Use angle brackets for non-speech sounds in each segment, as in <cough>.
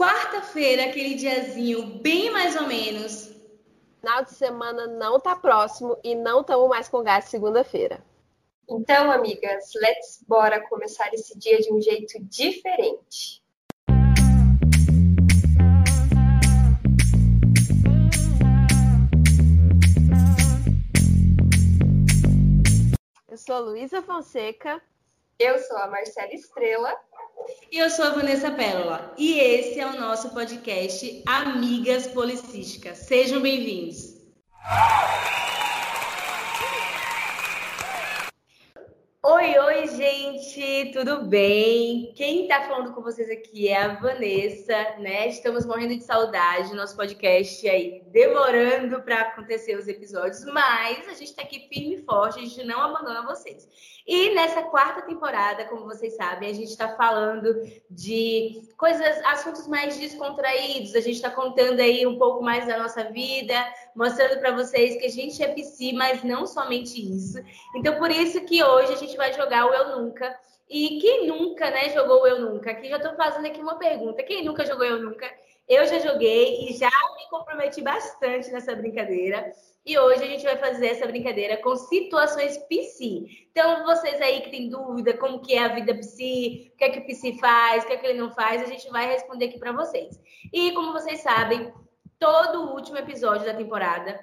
quarta-feira, aquele diazinho bem mais ou menos. Final de semana não tá próximo e não estamos mais com gás segunda-feira. Então, amigas, let's bora começar esse dia de um jeito diferente. Eu sou Luísa Fonseca. Eu sou a Marcela Estrela. E eu sou a Vanessa Pérola. E esse é o nosso podcast Amigas Policísticas. Sejam bem-vindos. Oi, oi, gente, tudo bem? Quem tá falando com vocês aqui é a Vanessa, né? Estamos morrendo de saudade, nosso podcast aí demorando para acontecer os episódios, mas a gente tá aqui firme e forte, a gente não abandona vocês. E nessa quarta temporada, como vocês sabem, a gente está falando de coisas, assuntos mais descontraídos. A gente está contando aí um pouco mais da nossa vida, mostrando para vocês que a gente é psi, mas não somente isso. Então, por isso que hoje a gente vai jogar o Eu Nunca. E quem nunca, né, jogou o Eu Nunca? Aqui já estou fazendo aqui uma pergunta. Quem nunca jogou Eu Nunca? Eu já joguei e já me comprometi bastante nessa brincadeira. E hoje a gente vai fazer essa brincadeira com situações psi. Então, vocês aí que têm dúvida como que é a vida psi, o que é que o psi faz, o que é que ele não faz, a gente vai responder aqui para vocês. E como vocês sabem, todo o último episódio da temporada,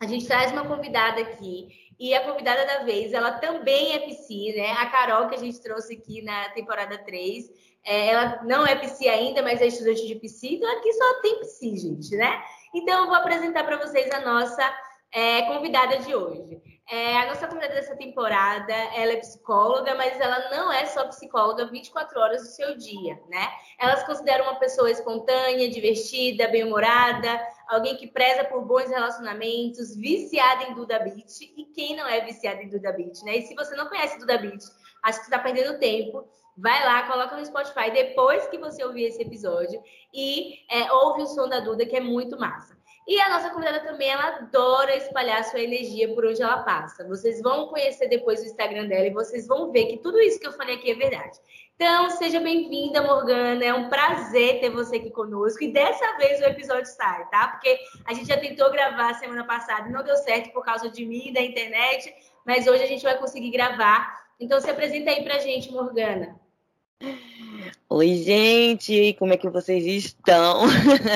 a gente traz uma convidada aqui. E a convidada da vez, ela também é psi, né? A Carol, que a gente trouxe aqui na temporada 3, é, ela não é psi ainda, mas é estudante de psi, então aqui só tem psi, gente, né? Então, eu vou apresentar para vocês a nossa é, convidada de hoje. É, a nossa convidada dessa temporada, ela é psicóloga, mas ela não é só psicóloga 24 horas do seu dia, né? Ela se considera uma pessoa espontânea, divertida, bem-humorada, alguém que preza por bons relacionamentos, viciada em Duda Beat. E quem não é viciada em Duda Beat, né? E se você não conhece Duda Beat, acho que você está perdendo tempo. Vai lá, coloca no Spotify depois que você ouvir esse episódio e é, ouve o som da Duda, que é muito massa. E a nossa convidada também, ela adora espalhar sua energia por onde ela passa. Vocês vão conhecer depois o Instagram dela e vocês vão ver que tudo isso que eu falei aqui é verdade. Então, seja bem-vinda, Morgana. É um prazer ter você aqui conosco. E dessa vez o episódio sai, tá? Porque a gente já tentou gravar semana passada e não deu certo por causa de mim, da internet. Mas hoje a gente vai conseguir gravar. Então, se apresenta aí pra gente, Morgana. Oi, gente, como é que vocês estão?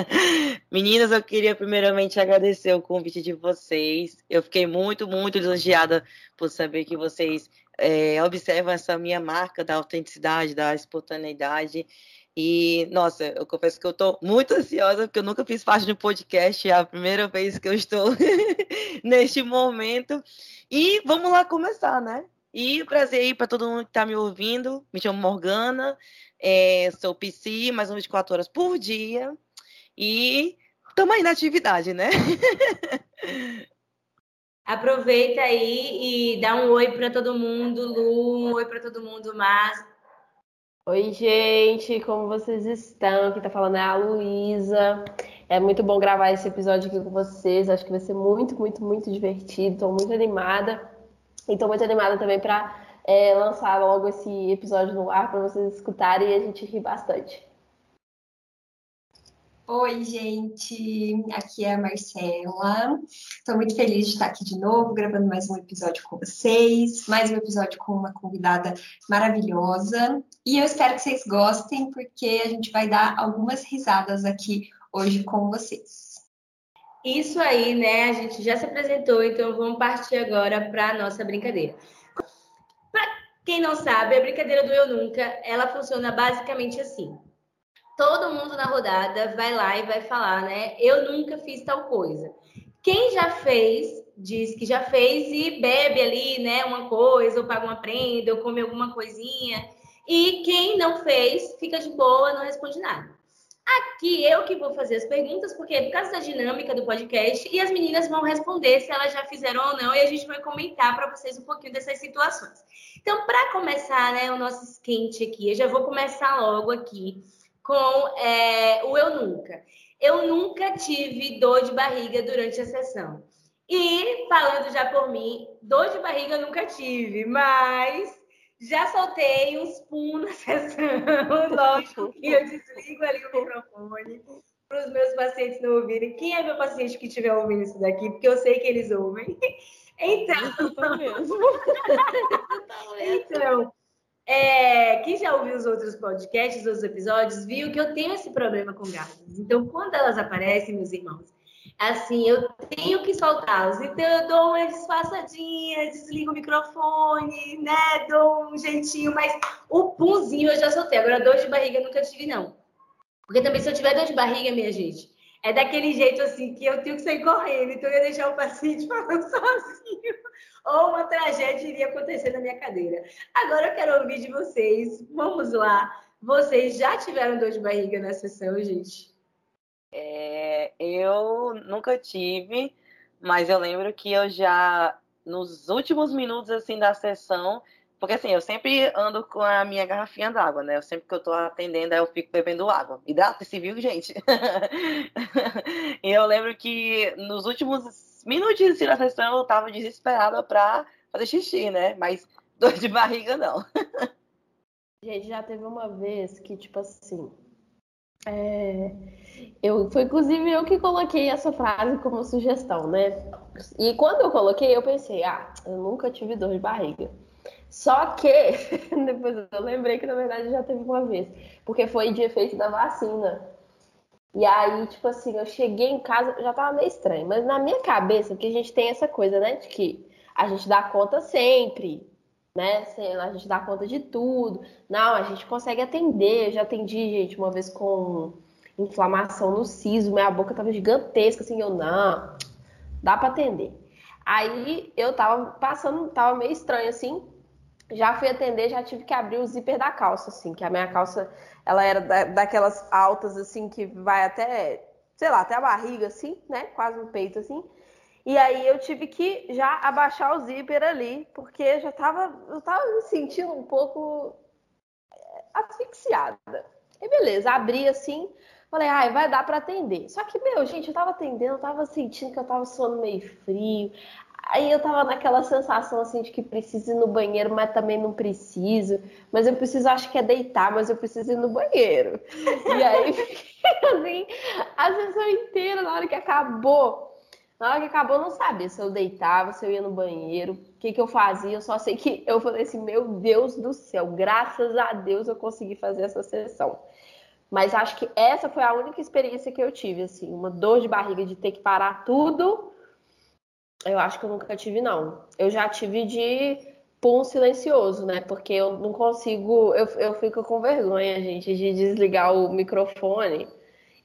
<laughs> Meninas, eu queria primeiramente agradecer o convite de vocês. Eu fiquei muito, muito lisonjeada por saber que vocês é, observam essa minha marca da autenticidade, da espontaneidade. E, nossa, eu confesso que eu estou muito ansiosa, porque eu nunca fiz parte de um podcast, é a primeira vez que eu estou <laughs> neste momento. E vamos lá começar, né? E prazer aí para todo mundo que está me ouvindo. Me chamo Morgana, é, sou PC, mais 24 horas por dia. E estamos aí na atividade, né? <laughs> Aproveita aí e dá um oi para todo mundo, Lu, um oi para todo mundo, Mas. Oi, gente, como vocês estão? Aqui tá falando é a Luísa. É muito bom gravar esse episódio aqui com vocês. Acho que vai ser muito, muito, muito divertido. Estou muito animada. E estou muito animada também para é, lançar logo esse episódio no ar para vocês escutarem e a gente rir bastante. Oi, gente, aqui é a Marcela. Estou muito feliz de estar aqui de novo, gravando mais um episódio com vocês, mais um episódio com uma convidada maravilhosa. E eu espero que vocês gostem, porque a gente vai dar algumas risadas aqui hoje com vocês. Isso aí, né? A gente já se apresentou, então vamos partir agora para a nossa brincadeira. Para quem não sabe, a brincadeira do Eu Nunca, ela funciona basicamente assim. Todo mundo na rodada vai lá e vai falar, né? Eu nunca fiz tal coisa. Quem já fez, diz que já fez e bebe ali, né? Uma coisa, ou paga uma prenda, ou come alguma coisinha. E quem não fez, fica de boa, não responde nada. Aqui eu que vou fazer as perguntas, porque é por causa da dinâmica do podcast, e as meninas vão responder se elas já fizeram ou não, e a gente vai comentar para vocês um pouquinho dessas situações. Então, para começar né, o nosso esquente aqui, eu já vou começar logo aqui com é, o Eu Nunca. Eu nunca tive dor de barriga durante a sessão. E, falando já por mim, dor de barriga eu nunca tive, mas Já soltei uns pum na <laughs> sessão, lógico que eu desligo ali o <laughs> microfone para os meus pacientes não ouvirem. Quem é meu paciente que estiver ouvindo isso daqui? Porque eu sei que eles ouvem. <laughs> Então. então, é, quem já ouviu os outros podcasts, os outros episódios, viu que eu tenho esse problema com gases. Então, quando elas aparecem, meus irmãos, assim, eu tenho que soltá-los. Então, eu dou uma disfarçadinha, desligo o microfone, né? Dou um jeitinho, mas o punzinho eu já soltei. Agora, dor de barriga eu nunca tive, não. Porque também, se eu tiver dor de barriga, minha gente, é daquele jeito assim que eu tenho que sair correndo, então eu ia deixar o paciente <laughs> falando sozinho, ou uma tragédia iria acontecer na minha cadeira. Agora eu quero ouvir de vocês. Vamos lá. Vocês já tiveram dor de barriga na sessão, gente? É, eu nunca tive, mas eu lembro que eu já, nos últimos minutos assim da sessão, porque assim, eu sempre ando com a minha garrafinha d'água, né? Eu sempre que eu tô atendendo, eu fico bebendo água. Hidrata-se, viu, gente? <laughs> e eu lembro que nos últimos minutos da sessão eu tava desesperada pra fazer xixi, né? Mas <laughs> dor de barriga não. gente, já teve uma vez que, tipo assim, é, eu, foi inclusive eu que coloquei essa frase como sugestão, né? E quando eu coloquei, eu pensei, ah, eu nunca tive dor de barriga. Só que, <laughs> depois eu lembrei que na verdade já teve uma vez, porque foi de efeito da vacina. E aí, tipo assim, eu cheguei em casa, já tava meio estranho, mas na minha cabeça, que a gente tem essa coisa, né, de que a gente dá conta sempre, né? A gente dá conta de tudo. Não, a gente consegue atender. Eu já atendi, gente, uma vez com inflamação no siso, minha boca tava gigantesca, assim, eu não, dá para atender. Aí eu tava passando, tava meio estranho assim. Já fui atender, já tive que abrir o zíper da calça, assim, que a minha calça, ela era da, daquelas altas, assim, que vai até, sei lá, até a barriga, assim, né? Quase no peito, assim. E aí eu tive que já abaixar o zíper ali, porque já tava, eu tava me sentindo um pouco eh, asfixiada. E beleza, abri assim, falei, ai, vai dar para atender. Só que, meu, gente, eu tava atendendo, eu tava sentindo que eu tava suando meio frio. Aí eu tava naquela sensação assim de que preciso ir no banheiro, mas também não preciso. Mas eu preciso, acho que é deitar, mas eu preciso ir no banheiro. E aí fiquei <laughs> assim, a sessão inteira, na hora que acabou, na hora que acabou, eu não sabia se eu deitava, se eu ia no banheiro, o que, que eu fazia. Eu só sei que eu falei assim: meu Deus do céu, graças a Deus eu consegui fazer essa sessão. Mas acho que essa foi a única experiência que eu tive, assim, uma dor de barriga de ter que parar tudo. Eu acho que eu nunca tive, não. Eu já tive de pum silencioso, né? Porque eu não consigo, eu, eu fico com vergonha, gente, de desligar o microfone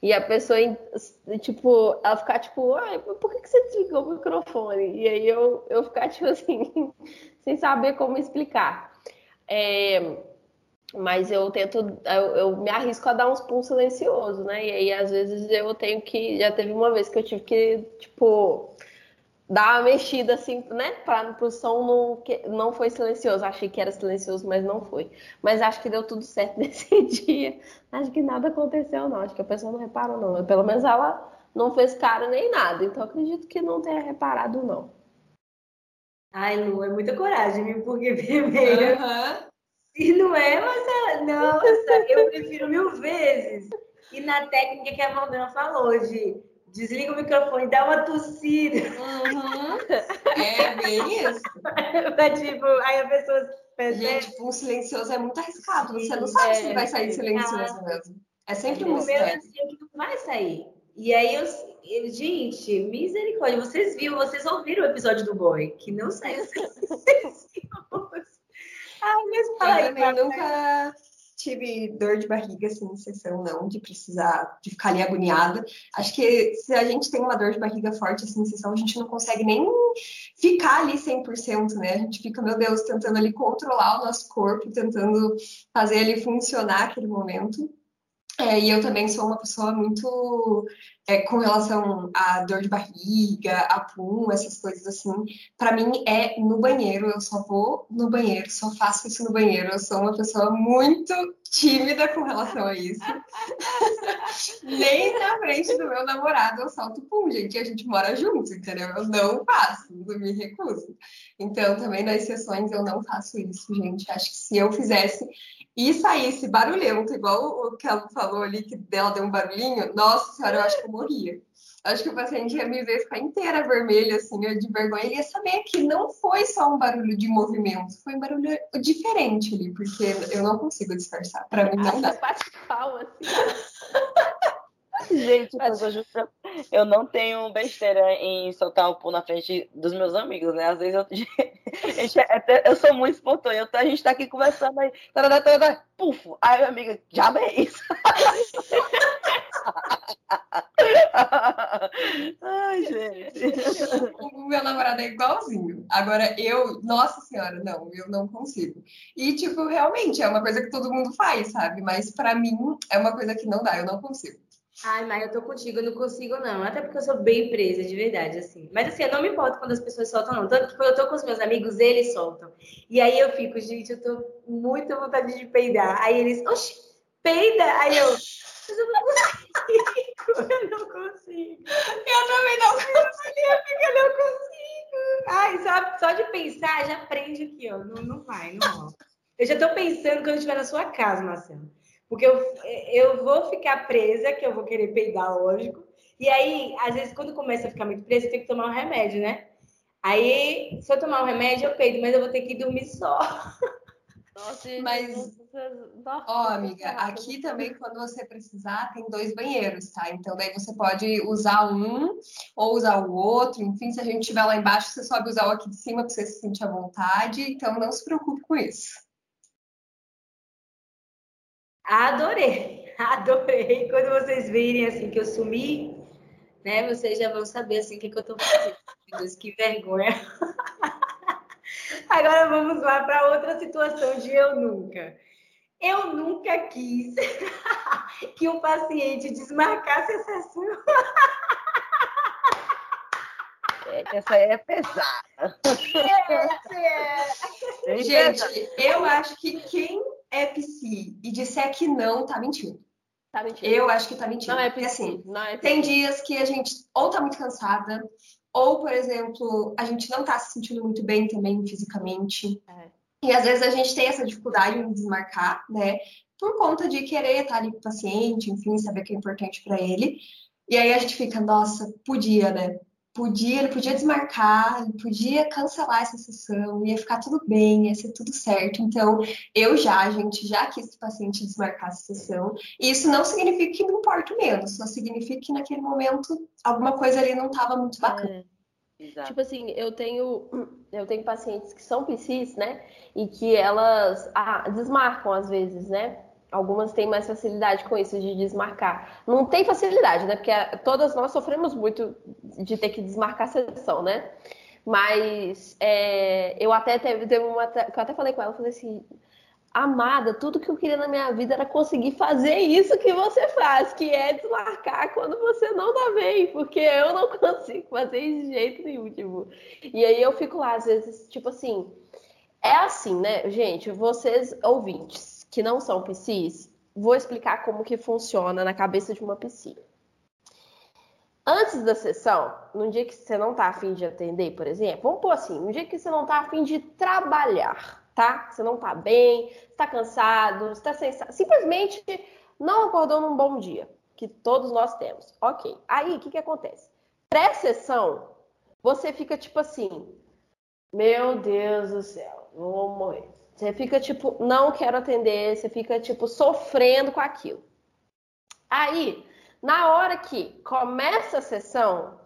e a pessoa, tipo, ela ficar tipo, ai, por que, você desligou o microfone? E aí eu, eu ficar, tipo <laughs> assim, sem saber como explicar. É, mas eu tento, eu, eu, me arrisco a dar uns pulos silenciosos, né? E aí, às vezes, eu tenho que. Já teve uma vez que eu tive que, tipo, dar uma mexida assim, né? Para o som não, que, não foi silencioso. Achei que era silencioso, mas não foi. Mas acho que deu tudo <laughs> certo nesse dia. Acho que nada aconteceu, não. Acho que a pessoa não reparou, não. Pelo menos ela não fez cara nem nada. Então acredito que não tenha reparado, não. Ai, Lu, é muita coragem, viu? Porque <laughs> primeiro. Uhum. Se não é, mas é, nossa, eu prefiro mil vezes. E na técnica que a Valdana falou, de desliga o microfone, dá uma tossida. Uhum. É bem isso. <laughs> é, tipo, aí a pessoa. Gente, tipo, um silencioso é muito arriscado. Você não sabe é, se vai sair silencioso mesmo. É sempre é, muito O meu eu sei que não vai sair. E aí eu, eu, gente, misericórdia, vocês viram, vocês ouviram o episódio do boy, que não saiu <laughs> silencioso. Ai, mas fala eu também nunca tive dor de barriga assim em sessão, não, de precisar, de ficar ali agoniada. Acho que se a gente tem uma dor de barriga forte assim em sessão, a gente não consegue nem ficar ali 100%, né? A gente fica, meu Deus, tentando ali controlar o nosso corpo, tentando fazer ele funcionar aquele momento. É, e eu também sou uma pessoa muito é, com relação à dor de barriga, a pum, essas coisas assim. Para mim é no banheiro, eu só vou no banheiro, só faço isso no banheiro. Eu sou uma pessoa muito tímida com relação a isso. <laughs> Nem na frente do meu namorado eu salto pum, gente. A gente mora junto, entendeu? Eu não faço, eu me recuso. Então, também nas sessões eu não faço isso, gente. Acho que se eu fizesse e saísse barulhento, igual o que ela falou ali, que dela deu um barulhinho, nossa senhora, eu acho que eu morria. Acho que o paciente ia me ver ficar inteira vermelha, assim, de vergonha. Ele ia saber que não foi só um barulho de movimento, foi um barulho diferente ali, porque eu não consigo disfarçar. Para mim, não dá. Bate palma, assim. <laughs> <laughs> Gente, mas eu, eu não tenho besteira em soltar o pum na frente dos meus amigos, né? Às vezes eu, <laughs> é eu sou muito espontânea. A gente tá aqui conversando aí, tarará, tarará, pufo. Aí minha amiga, já bem isso. <laughs> Ai, gente. O meu namorado é igualzinho. Agora, eu, nossa senhora, não, eu não consigo. E, tipo, realmente é uma coisa que todo mundo faz, sabe? Mas para mim é uma coisa que não dá, eu não consigo. Ai, mas eu tô contigo, eu não consigo, não. Até porque eu sou bem presa, de verdade, assim. Mas assim, eu não me importo quando as pessoas soltam, não. Tanto que quando eu tô com os meus amigos, eles soltam. E aí eu fico, gente, eu tô muito à vontade de peidar. Aí eles, oxi, peida! Aí eu, mas eu não consigo, eu não consigo. Eu também não consigo, eu não consigo. Ai, só, só de pensar, já prende aqui, ó. Não, não vai, não rola. Eu já tô pensando quando eu estiver na sua casa, Marcelo. Porque eu, eu vou ficar presa, que eu vou querer peidar, lógico. E aí, às vezes, quando começa a ficar muito presa, eu tenho que tomar um remédio, né? Aí, se eu tomar um remédio, eu peido, mas eu vou ter que dormir só. Nossa, <laughs> mas, ó, amiga, aqui também, quando você precisar, tem dois banheiros, tá? Então, daí você pode usar um ou usar o outro. Enfim, se a gente estiver lá embaixo, você sobe usar o aqui de cima para você se sentir à vontade. Então, não se preocupe com isso. Adorei, <laughs> adorei. Quando vocês virem assim que eu sumi, né, vocês já vão saber assim o que, que eu tô fazendo. Meu Deus, que vergonha. <laughs> Agora vamos lá para outra situação de eu nunca. Eu nunca quis <laughs> que um paciente desmarcasse a sessão. Essa é pesada. É, é. Gente, eu acho que quem é psi e disser que não, tá mentindo. Tá mentindo. Eu acho que tá mentindo. Não é Porque, assim, não é tem dias que a gente ou tá muito cansada, ou, por exemplo, a gente não tá se sentindo muito bem também fisicamente. É. E às vezes a gente tem essa dificuldade em desmarcar, né? Por conta de querer estar ali com o paciente, enfim, saber que é importante para ele. E aí a gente fica, nossa, podia, né? Podia, ele podia desmarcar, ele podia cancelar essa sessão, ia ficar tudo bem, ia ser tudo certo. Então, eu já, gente, já quis que o paciente desmarcasse a sessão. E isso não significa que me importo menos, só significa que naquele momento alguma coisa ali não estava muito bacana. É. Tipo assim, eu tenho eu tenho pacientes que são PCs, né? E que elas ah, desmarcam às vezes, né? Algumas têm mais facilidade com isso de desmarcar. Não tem facilidade, né? Porque todas nós sofremos muito de ter que desmarcar a sessão, né? Mas é, eu até teve, uma. Eu até falei com ela, falei assim, amada, tudo que eu queria na minha vida era conseguir fazer isso que você faz, que é desmarcar quando você não dá bem, porque eu não <laughs> consigo fazer isso de jeito nenhum, tipo. E aí eu fico lá, às vezes, tipo assim, é assim, né, gente, vocês ouvintes que não são PCs, vou explicar como que funciona na cabeça de uma PC. Antes da sessão, num dia que você não está afim de atender, por exemplo, vamos pôr assim, um dia que você não está afim de trabalhar, tá? Você não está bem, está cansado, está sem... simplesmente não acordou num bom dia, que todos nós temos. Ok. Aí, o que, que acontece? Pré-sessão, você fica tipo assim, meu Deus do céu, vou morrer. Você fica tipo, não quero atender, você fica tipo sofrendo com aquilo. Aí, na hora que começa a sessão,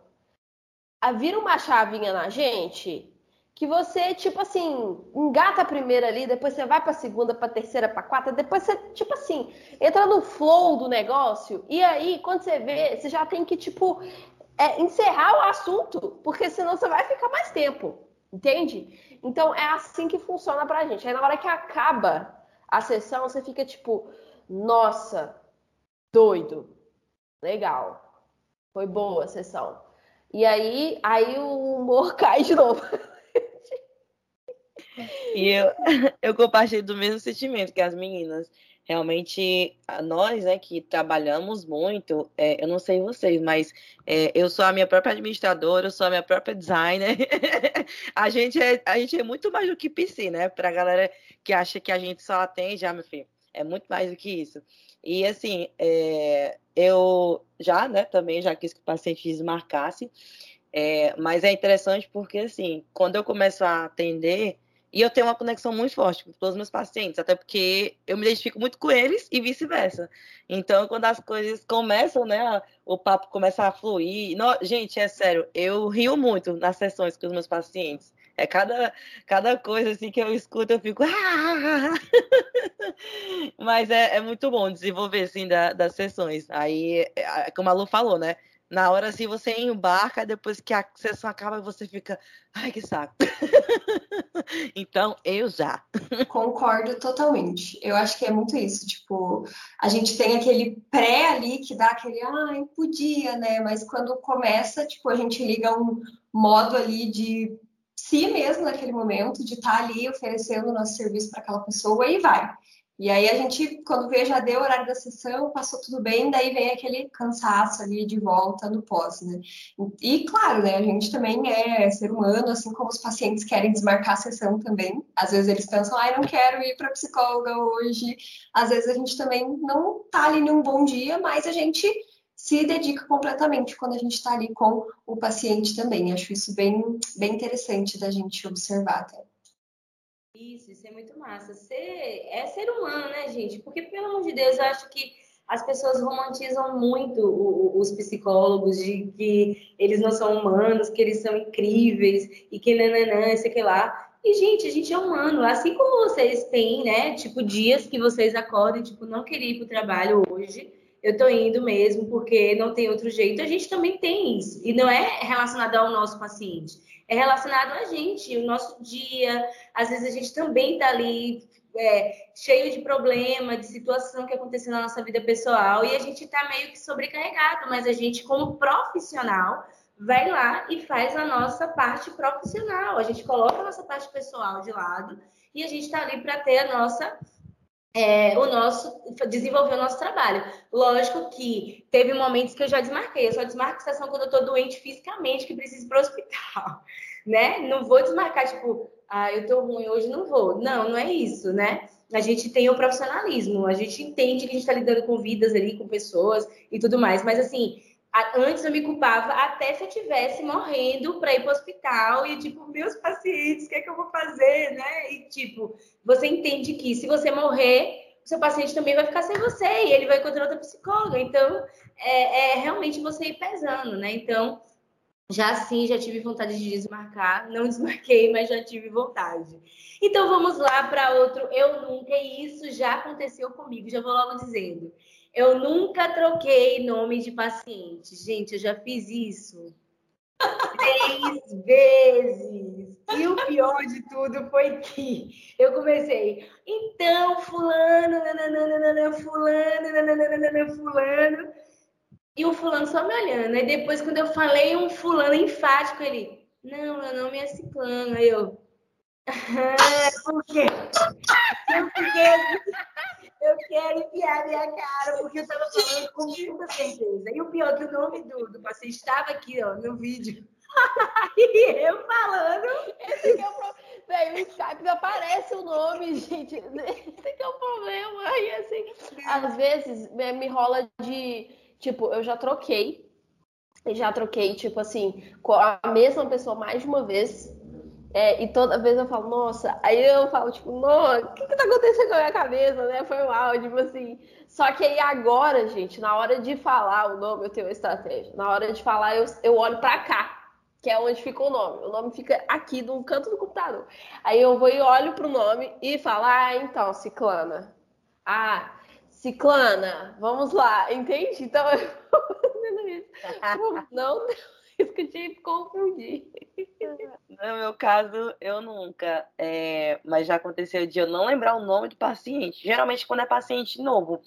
vira uma chavinha na gente que você, tipo assim, engata a primeira ali, depois você vai pra segunda, pra terceira, pra quarta, depois você, tipo assim, entra no flow do negócio, e aí, quando você vê, você já tem que, tipo, é, encerrar o assunto, porque senão você vai ficar mais tempo, entende? Então é assim que funciona pra gente. Aí na hora que acaba a sessão, você fica tipo, nossa, doido. Legal. Foi boa a sessão. E aí, aí o humor <laughs> cai de novo. E eu, <laughs> eu compartilho do mesmo sentimento que as meninas. Realmente nós, né, que trabalhamos muito, é, eu não sei vocês, mas é, eu sou a minha própria administradora, eu sou a minha própria designer. <laughs> a gente é a gente é muito mais do que PC, né? Para galera que acha que a gente só atende, ah, meu filho, é muito mais do que isso. E assim, é, eu já, né, também já quis que o paciente desmarcasse, é, mas é interessante porque assim, quando eu começo a atender e eu tenho uma conexão muito forte com todos os meus pacientes, até porque eu me identifico muito com eles e vice-versa. Então, quando as coisas começam, né, o papo começa a fluir. No, gente, é sério, eu rio muito nas sessões com os meus pacientes. É cada, cada coisa assim que eu escuto, eu fico. <laughs> Mas é, é muito bom desenvolver assim da, das sessões. Aí, é, como a Lu falou, né? Na hora assim você embarca, depois que a sessão acaba, você fica, ai que saco. <laughs> então, eu já. Concordo totalmente. Eu acho que é muito isso, tipo, a gente tem aquele pré ali que dá aquele, ai, podia, né? Mas quando começa, tipo, a gente liga um modo ali de si mesmo naquele momento, de estar tá ali oferecendo o nosso serviço para aquela pessoa e vai. E aí a gente, quando vê, já deu o horário da sessão, passou tudo bem, daí vem aquele cansaço ali de volta no pós, né? E claro, né, a gente também é ser humano, assim como os pacientes querem desmarcar a sessão também. Às vezes eles pensam, ai, não quero ir para psicóloga hoje. Às vezes a gente também não tá ali num bom dia, mas a gente se dedica completamente quando a gente está ali com o paciente também. Acho isso bem, bem interessante da gente observar até. Isso, isso é muito massa. Ser, é ser humano, né, gente? Porque, pelo amor de Deus, eu acho que as pessoas romantizam muito os psicólogos de que eles não são humanos, que eles são incríveis e que nananã, sei que lá. E, gente, a gente é humano. Assim como vocês têm, né? Tipo, dias que vocês acordam, tipo, não queria ir pro trabalho hoje. Eu tô indo mesmo porque não tem outro jeito. A gente também tem isso. E não é relacionado ao nosso paciente é relacionado a gente, o nosso dia. Às vezes a gente também está ali é, cheio de problema, de situação que aconteceu na nossa vida pessoal e a gente está meio que sobrecarregado, mas a gente, como profissional, vai lá e faz a nossa parte profissional. A gente coloca a nossa parte pessoal de lado e a gente está ali para ter a nossa é, o nosso desenvolver o nosso trabalho. Lógico que teve momentos que eu já desmarquei. Eu só desmarco a sessão quando eu estou doente fisicamente, que preciso ir para o <laughs> hospital, né? Não vou desmarcar tipo, ah, eu estou ruim hoje, não vou. Não, não é isso, né? A gente tem o profissionalismo, a gente entende que a gente está lidando com vidas ali, com pessoas e tudo mais. Mas assim, Antes eu me culpava até se eu tivesse morrendo para ir para o hospital e, tipo, meus pacientes, o que é que eu vou fazer, né? E, tipo, você entende que se você morrer, o seu paciente também vai ficar sem você e ele vai encontrar outra psicóloga. Então, é, é realmente você ir pesando, né? Então, já sim, já tive vontade de desmarcar. Não <laughs> desmarquei, mas já tive vontade. Então, vamos lá para outro. Eu nunca, e isso já aconteceu comigo, já vou logo dizendo. Eu nunca troquei nome de paciente. Gente, eu já fiz isso três <laughs> vezes. E o pior de tudo foi que eu comecei, então, fulano, nananana, fulano, nananana, fulano. E o fulano só me olhando. Aí depois, quando eu falei um fulano enfático, ele, não, meu nome é ciclano. Aí eu, <laughs> ah, por quê? Eu fiquei eu quero enfiar minha cara, porque eu estava falando com muita certeza. E o pior é que o nome do, do paciente estava aqui, ó, no vídeo. <laughs> e eu falando. Esse é o problema. Bem, o Skype aparece o nome, gente. Esse é o problema. Aí, assim, às vezes me rola de. Tipo, eu já troquei. Já troquei, tipo assim, com a mesma pessoa mais de uma vez. É, e toda vez eu falo, nossa, aí eu falo, tipo, nossa, o que que tá acontecendo com a minha cabeça, né? Foi mal, tipo assim. Só que aí agora, gente, na hora de falar o nome, eu tenho uma estratégia. Na hora de falar, eu, eu olho pra cá, que é onde fica o nome. O nome fica aqui no canto do computador. Aí eu vou e olho pro nome e falo, ah, então, Ciclana. Ah, Ciclana, vamos lá, entende? Então <laughs> eu <laughs> não, não <laughs> discutir e confundir. No meu caso, eu nunca. É, mas já aconteceu de eu não lembrar o nome do paciente. Geralmente quando é paciente novo.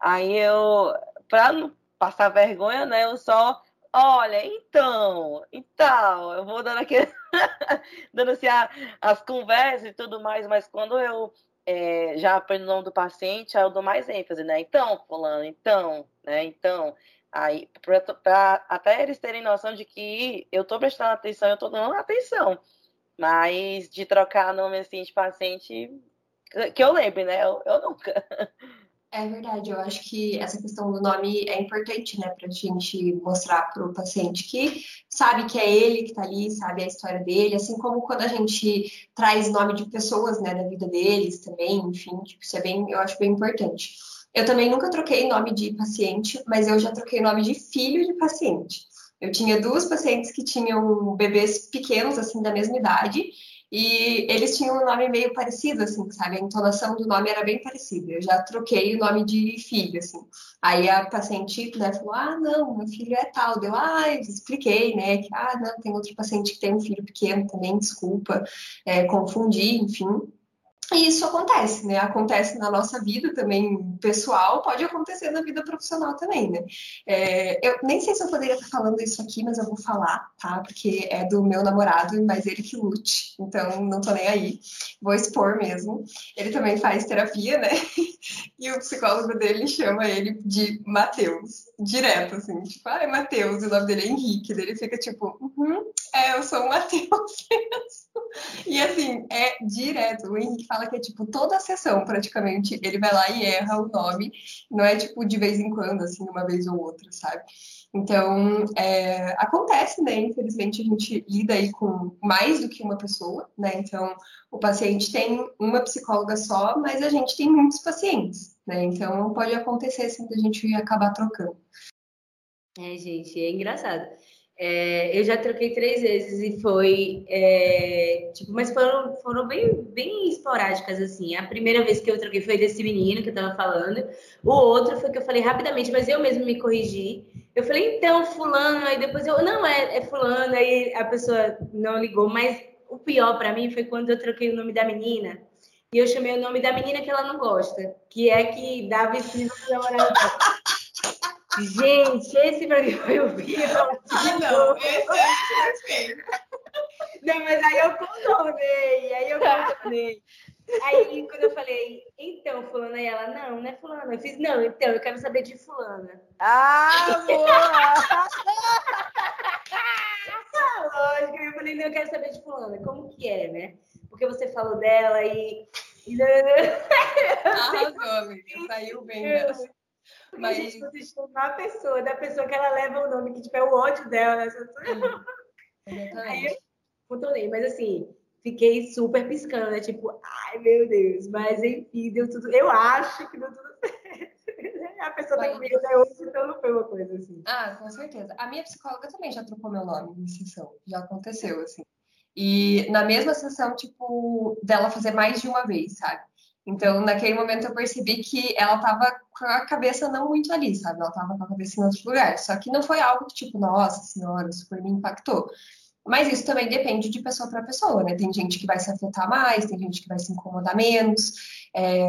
Aí eu, para não passar vergonha, né? Eu só, olha, então, então, eu vou dando aquele. <laughs> dando assim a, as conversas e tudo mais, mas quando eu é, já aprendo o nome do paciente, aí eu dou mais ênfase, né? Então, fulano, então, né? Então, aí, para até eles terem noção de que eu estou prestando atenção, eu estou dando atenção. Mas de trocar nome assim de paciente, que eu lembre, né? Eu, eu nunca. É verdade, eu acho que essa questão do nome é importante, né, para a gente mostrar para o paciente que sabe que é ele que está ali, sabe a história dele, assim como quando a gente traz nome de pessoas, né, da vida deles também, enfim, tipo, isso é bem, eu acho bem importante. Eu também nunca troquei nome de paciente, mas eu já troquei nome de filho de paciente. Eu tinha duas pacientes que tinham bebês pequenos, assim, da mesma idade, e eles tinham um nome meio parecido, assim, sabe? A entonação do nome era bem parecida. Eu já troquei o nome de filho, assim. Aí a paciente né, falou: Ah, não, meu filho é tal. Deu, ah, expliquei, né? Que, ah, não, tem outro paciente que tem um filho pequeno também, desculpa, é, confundi, enfim. E isso acontece, né? Acontece na nossa vida também pessoal, pode acontecer na vida profissional também, né? É, eu nem sei se eu poderia estar falando isso aqui, mas eu vou falar, tá? Porque é do meu namorado, mas ele que lute, então não tô nem aí. Vou expor mesmo. Ele também faz terapia, né? <laughs> E o psicólogo dele chama ele de Matheus, direto, assim, tipo, ah, é Matheus, e o nome dele é Henrique. Ele fica tipo, uhum, é, eu sou o Matheus. <laughs> E assim, é direto. O Henrique fala que é tipo toda a sessão, praticamente, ele vai lá e erra nome. Não é tipo de vez em quando, assim, uma vez ou outra, sabe? Então, é, acontece, né? Infelizmente, a gente lida aí com mais do que uma pessoa, né? Então, o paciente tem uma psicóloga só, mas a gente tem muitos pacientes, né? Então, pode acontecer, assim, da gente acabar trocando. É, gente, é engraçado. É, eu já troquei três vezes e foi é, tipo, mas foram, foram bem, bem esporádicas assim. A primeira vez que eu troquei foi desse menino que eu tava falando. O outro foi que eu falei rapidamente, mas eu mesmo me corrigi. Eu falei, então, fulano, aí depois eu, não, é, é fulano, aí a pessoa não ligou, mas o pior para mim foi quando eu troquei o nome da menina. E eu chamei o nome da menina que ela não gosta, que é que dava esse namorado. Gente, esse pra mim foi o pior. Ah, não, esse é perfeito. Não, mas aí eu contornei, aí eu contornei. Aí, quando eu falei, então, fulana, e ela, não, não é fulana. Eu fiz, não, então, eu quero saber de fulana. Ah, boa! <laughs> Lógico, eu falei, não, eu quero saber de fulana. Como que é, né? Porque você falou dela e... <laughs> Arrasou, amiga, saiu bem dessa. Mas... a gente precisa a pessoa, da pessoa que ela leva o nome, que tipo, é o ódio dela. Né? Aí eu contornei, mas assim, fiquei super piscando, né? Tipo, ai meu Deus, mas enfim, deu tudo. Eu acho que deu tudo <laughs> certo. A pessoa tá comigo até hoje, então não foi uma coisa assim. Ah, com certeza. A minha psicóloga também já trocou meu nome em sessão. Já aconteceu, assim. E na mesma sessão, tipo, dela fazer mais de uma vez, sabe? Então, naquele momento, eu percebi que ela estava com a cabeça não muito ali, sabe? Ela estava com a cabeça em outro lugar. Só que não foi algo que, tipo, nossa senhora, super me impactou. Mas isso também depende de pessoa para pessoa, né? Tem gente que vai se afetar mais, tem gente que vai se incomodar menos. É...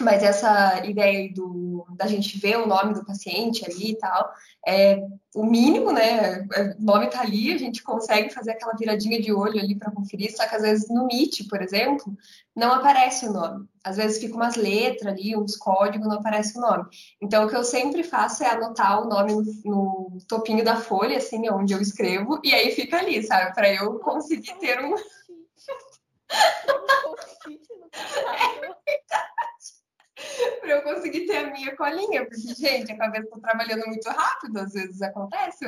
Mas essa ideia do, da gente ver o nome do paciente ali e tal, é o mínimo, né? O nome tá ali, a gente consegue fazer aquela viradinha de olho ali para conferir, só que às vezes no Meet, por exemplo, não aparece o nome. Às vezes fica umas letras ali, uns códigos, não aparece o nome. Então, o que eu sempre faço é anotar o nome no, no topinho da folha, assim, onde eu escrevo, e aí fica ali, sabe? Para eu conseguir ter um. <laughs> <laughs> <laughs> para eu conseguir ter a minha colinha, porque, gente, a cabeça está trabalhando muito rápido, às vezes acontece.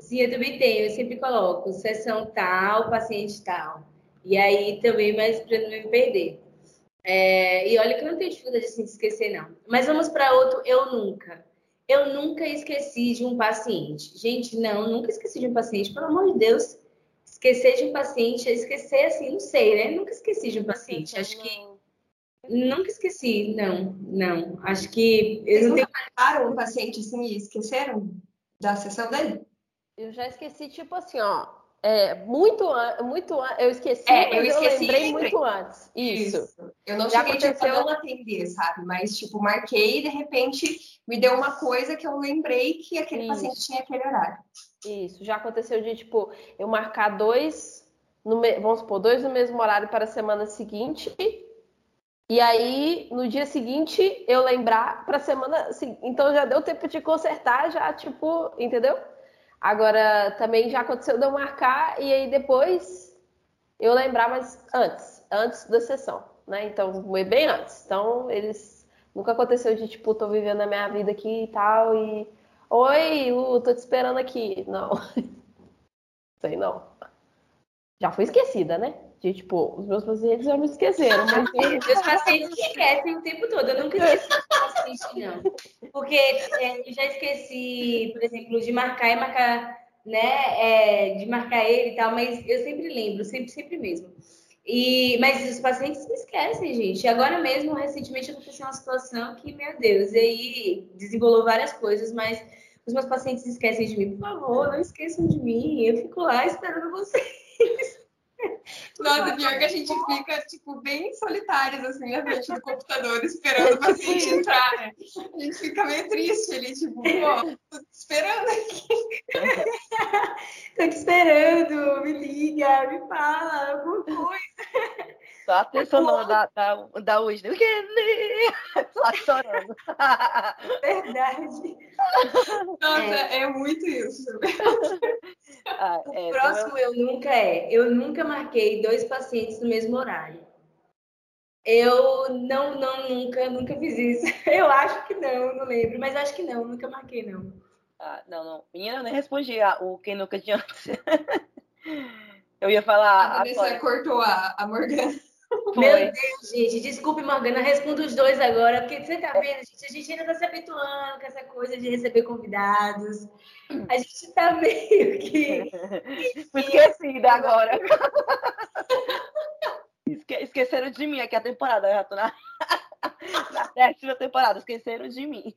Sim, eu também tenho, eu sempre coloco sessão tal, paciente tal. E aí também, mas para não me perder. É, e olha que eu não tenho dificuldade assim, de esquecer, não. Mas vamos para outro, eu nunca. Eu nunca esqueci de um paciente. Gente, não, nunca esqueci de um paciente, pelo amor de Deus. Esquecer de um paciente, esquecer assim, não sei, né? Nunca esqueci de um paciente. Acho que Nunca esqueci, não, não. Acho que. Eles não marcaram um paciente assim e esqueceram da sessão dele? Eu já esqueci, tipo assim, ó. É, muito muito eu esqueci, é, eu, esqueci, eu lembrei, muito antes. Isso. Isso. Eu não já cheguei aconteceu... tipo, não atender, sabe? Mas, tipo, marquei e de repente me deu uma coisa que eu lembrei que aquele Isso. paciente tinha aquele horário. Isso, já aconteceu de, tipo, eu marcar dois, no, vamos supor, dois no mesmo horário para a semana seguinte E aí, no dia seguinte, eu lembrar para semana. Então já deu tempo de consertar, já, tipo, entendeu? Agora também já aconteceu de eu marcar e aí depois eu lembrar, mas antes, antes da sessão, né? Então, foi bem antes. Então, eles. Nunca aconteceu de, tipo, tô vivendo a minha vida aqui e tal, e. Oi, Lu, tô te esperando aqui. Não. <laughs> Sei não. Já fui esquecida, né? De, tipo, os meus pacientes já me esqueceram. Mas... <laughs> meus pacientes me esquecem o tempo todo. Eu nunca esqueci paciente, não. Porque é, eu já esqueci, por exemplo, de marcar e marcar, né? É, de marcar ele e tal, mas eu sempre lembro, sempre, sempre mesmo. E, mas os pacientes me esquecem, gente. Agora mesmo, recentemente, aconteceu uma situação que, meu Deus, e aí desenvolveu várias coisas, mas os meus pacientes esquecem de mim. Por favor, não esqueçam de mim. Eu fico lá esperando vocês. <laughs> Nossa, pior que a gente fica, tipo, bem solitários, assim, na frente do computador, esperando o paciente entrar, né? A gente fica meio triste ali, tipo, pô, tô te esperando aqui. tô te esperando, me liga, me fala alguma coisa. Só a pessoa da, da, da Whitney. Só chorando. <laughs> Verdade. Nossa, é, é muito isso. Ah, é, o próximo eu... eu nunca é. Eu nunca marquei dois pacientes no mesmo horário. Eu não, não, nunca, nunca fiz isso. <laughs> Eu acho que não, não lembro, mas acho que não, nunca marquei, não. Ah, não, não. Menina, eu nem respondi a, o quem nunca tinha antes. <laughs> Eu ia falar. A Vanessa cortou a, a Morgana. Meu Deus, gente, desculpe, Morgana, respondo os dois agora, porque você tá vendo, gente, a gente ainda tá se habituando com essa coisa de receber convidados. A gente tá meio que. <laughs> Esquecida agora. <laughs> Esque esqueceram de mim aqui a temporada, eu já tô na, <laughs> na décima temporada, esqueceram de mim.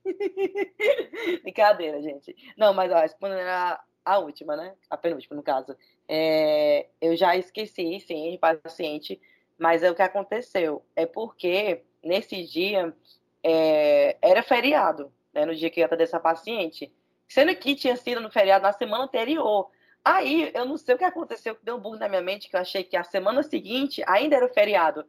Brincadeira, gente. Não, mas ó, respondendo a, a última, né? A penúltima, no caso. É, eu já esqueci, sim, de paciente mas é o que aconteceu. É porque nesse dia é, era feriado, né, no dia que eu ia atender essa paciente, sendo que tinha sido no feriado na semana anterior. Aí eu não sei o que aconteceu, que deu um bug na minha mente, que eu achei que a semana seguinte ainda era o feriado.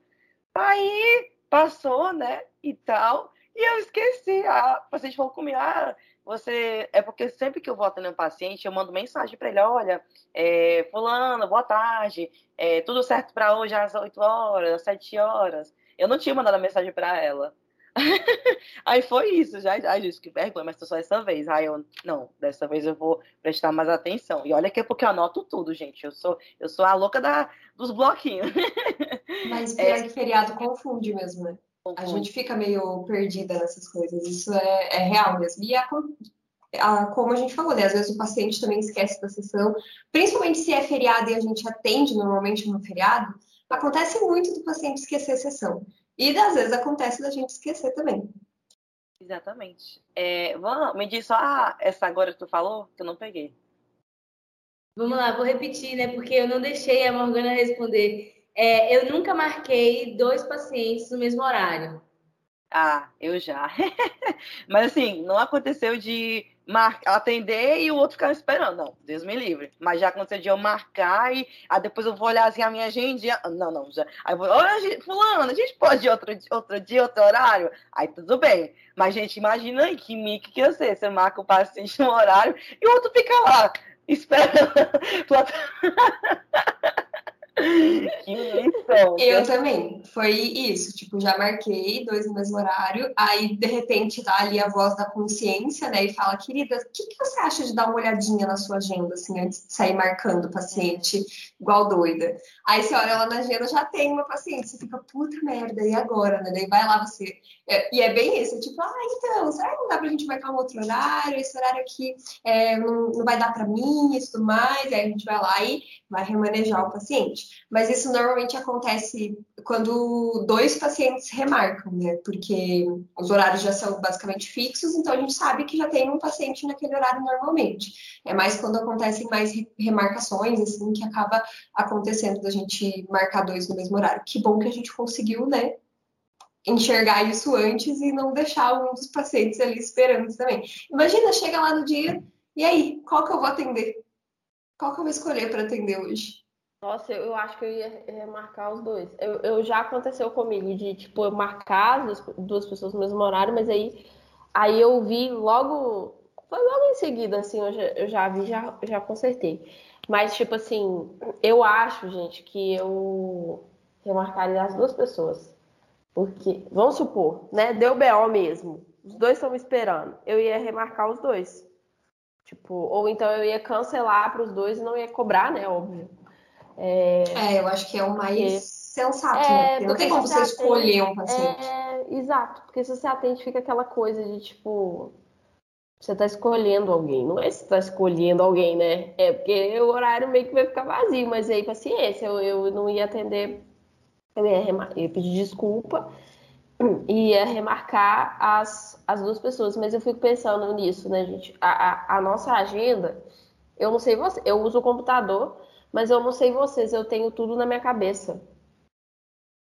Aí passou, né, e tal, e eu esqueci. A paciente falou comigo, ah, você. É porque sempre que eu vou atender um paciente, eu mando mensagem para ele: olha, é, Fulano, boa tarde, é, tudo certo para hoje às 8 horas, às 7 horas. Eu não tinha mandado a mensagem para ela. <laughs> aí foi isso, já, ai, gente, que vergonha, mas só essa vez. Aí eu, não, dessa vez eu vou prestar mais atenção. E olha que é porque eu anoto tudo, gente. Eu sou, eu sou a louca da, dos bloquinhos. Mas <laughs> é, que feriado confunde mesmo, né? A gente fica meio perdida nessas coisas. Isso é, é real mesmo. E a, a, como a gente falou, né? Às vezes o paciente também esquece da sessão, principalmente se é feriado e a gente atende normalmente no feriado, acontece muito do paciente esquecer a sessão. E às vezes acontece da gente esquecer também. Exatamente. É, vamos, me diz só ah, essa agora que tu falou, que eu não peguei. Vamos lá, vou repetir, né? Porque eu não deixei a Morgana responder. É, eu nunca marquei dois pacientes no mesmo horário. Ah, eu já. <laughs> Mas assim, não aconteceu de mar... atender e o outro ficar esperando. Não, Deus me livre. Mas já aconteceu de eu marcar e aí depois eu vou olhar assim a minha agenda. Não, não, já. Aí eu vou, olha, fulano, a gente pode ir outro, outro dia, outro horário? Aí tudo bem. Mas, gente, imagina aí que mico que eu sei. Você marca o paciente no horário e o outro fica lá, esperando. <laughs> <laughs> <laughs> que lição. Eu também. Foi isso. Tipo, já marquei dois no mesmo horário. Aí, de repente, dá ali a voz da consciência, né? E fala, querida, o que, que você acha de dar uma olhadinha na sua agenda, assim, antes de sair marcando o paciente igual doida? Aí você olha lá na agenda, já tem uma paciente. Você fica, puta merda, e agora, né? Daí vai lá você. É, e é bem isso, tipo, ah, então, será que não dá pra gente marcar um outro horário? Esse horário aqui é, não, não vai dar pra mim e tudo mais. Aí a gente vai lá e vai remanejar o paciente. Mas isso normalmente acontece quando dois pacientes remarcam, né? Porque os horários já são basicamente fixos, então a gente sabe que já tem um paciente naquele horário normalmente. É mais quando acontecem mais remarcações, assim, que acaba acontecendo da gente marcar dois no mesmo horário. Que bom que a gente conseguiu, né? enxergar isso antes e não deixar um dos pacientes ali esperando também. Imagina, chega lá no dia, e aí, qual que eu vou atender? Qual que eu vou escolher para atender hoje? Nossa, eu acho que eu ia remarcar os dois. Eu, eu já aconteceu comigo de, tipo, eu marcar as duas, duas pessoas no mesmo horário, mas aí, aí eu vi logo. Foi logo em seguida, assim, eu já, eu já vi, já, já consertei. Mas, tipo assim, eu acho, gente, que eu remarcaria as duas pessoas. Porque, vamos supor, né? Deu BO mesmo. Os dois estão me esperando. Eu ia remarcar os dois. Tipo, ou então eu ia cancelar para os dois e não ia cobrar, né? Óbvio. É, é eu acho que é o mais sensato, é, né? Não tem como você atende, escolher um paciente. É, exato, porque se você atende, fica aquela coisa de tipo. Você está escolhendo alguém, não é se está escolhendo alguém, né? É porque o horário meio que vai ficar vazio, mas aí paciência, eu, eu não ia atender, eu ia, eu ia pedir desculpa e ia remarcar as, as duas pessoas, mas eu fico pensando nisso, né, gente? A, a, a nossa agenda, eu não sei você, eu uso o computador, mas eu não sei vocês, eu tenho tudo na minha cabeça.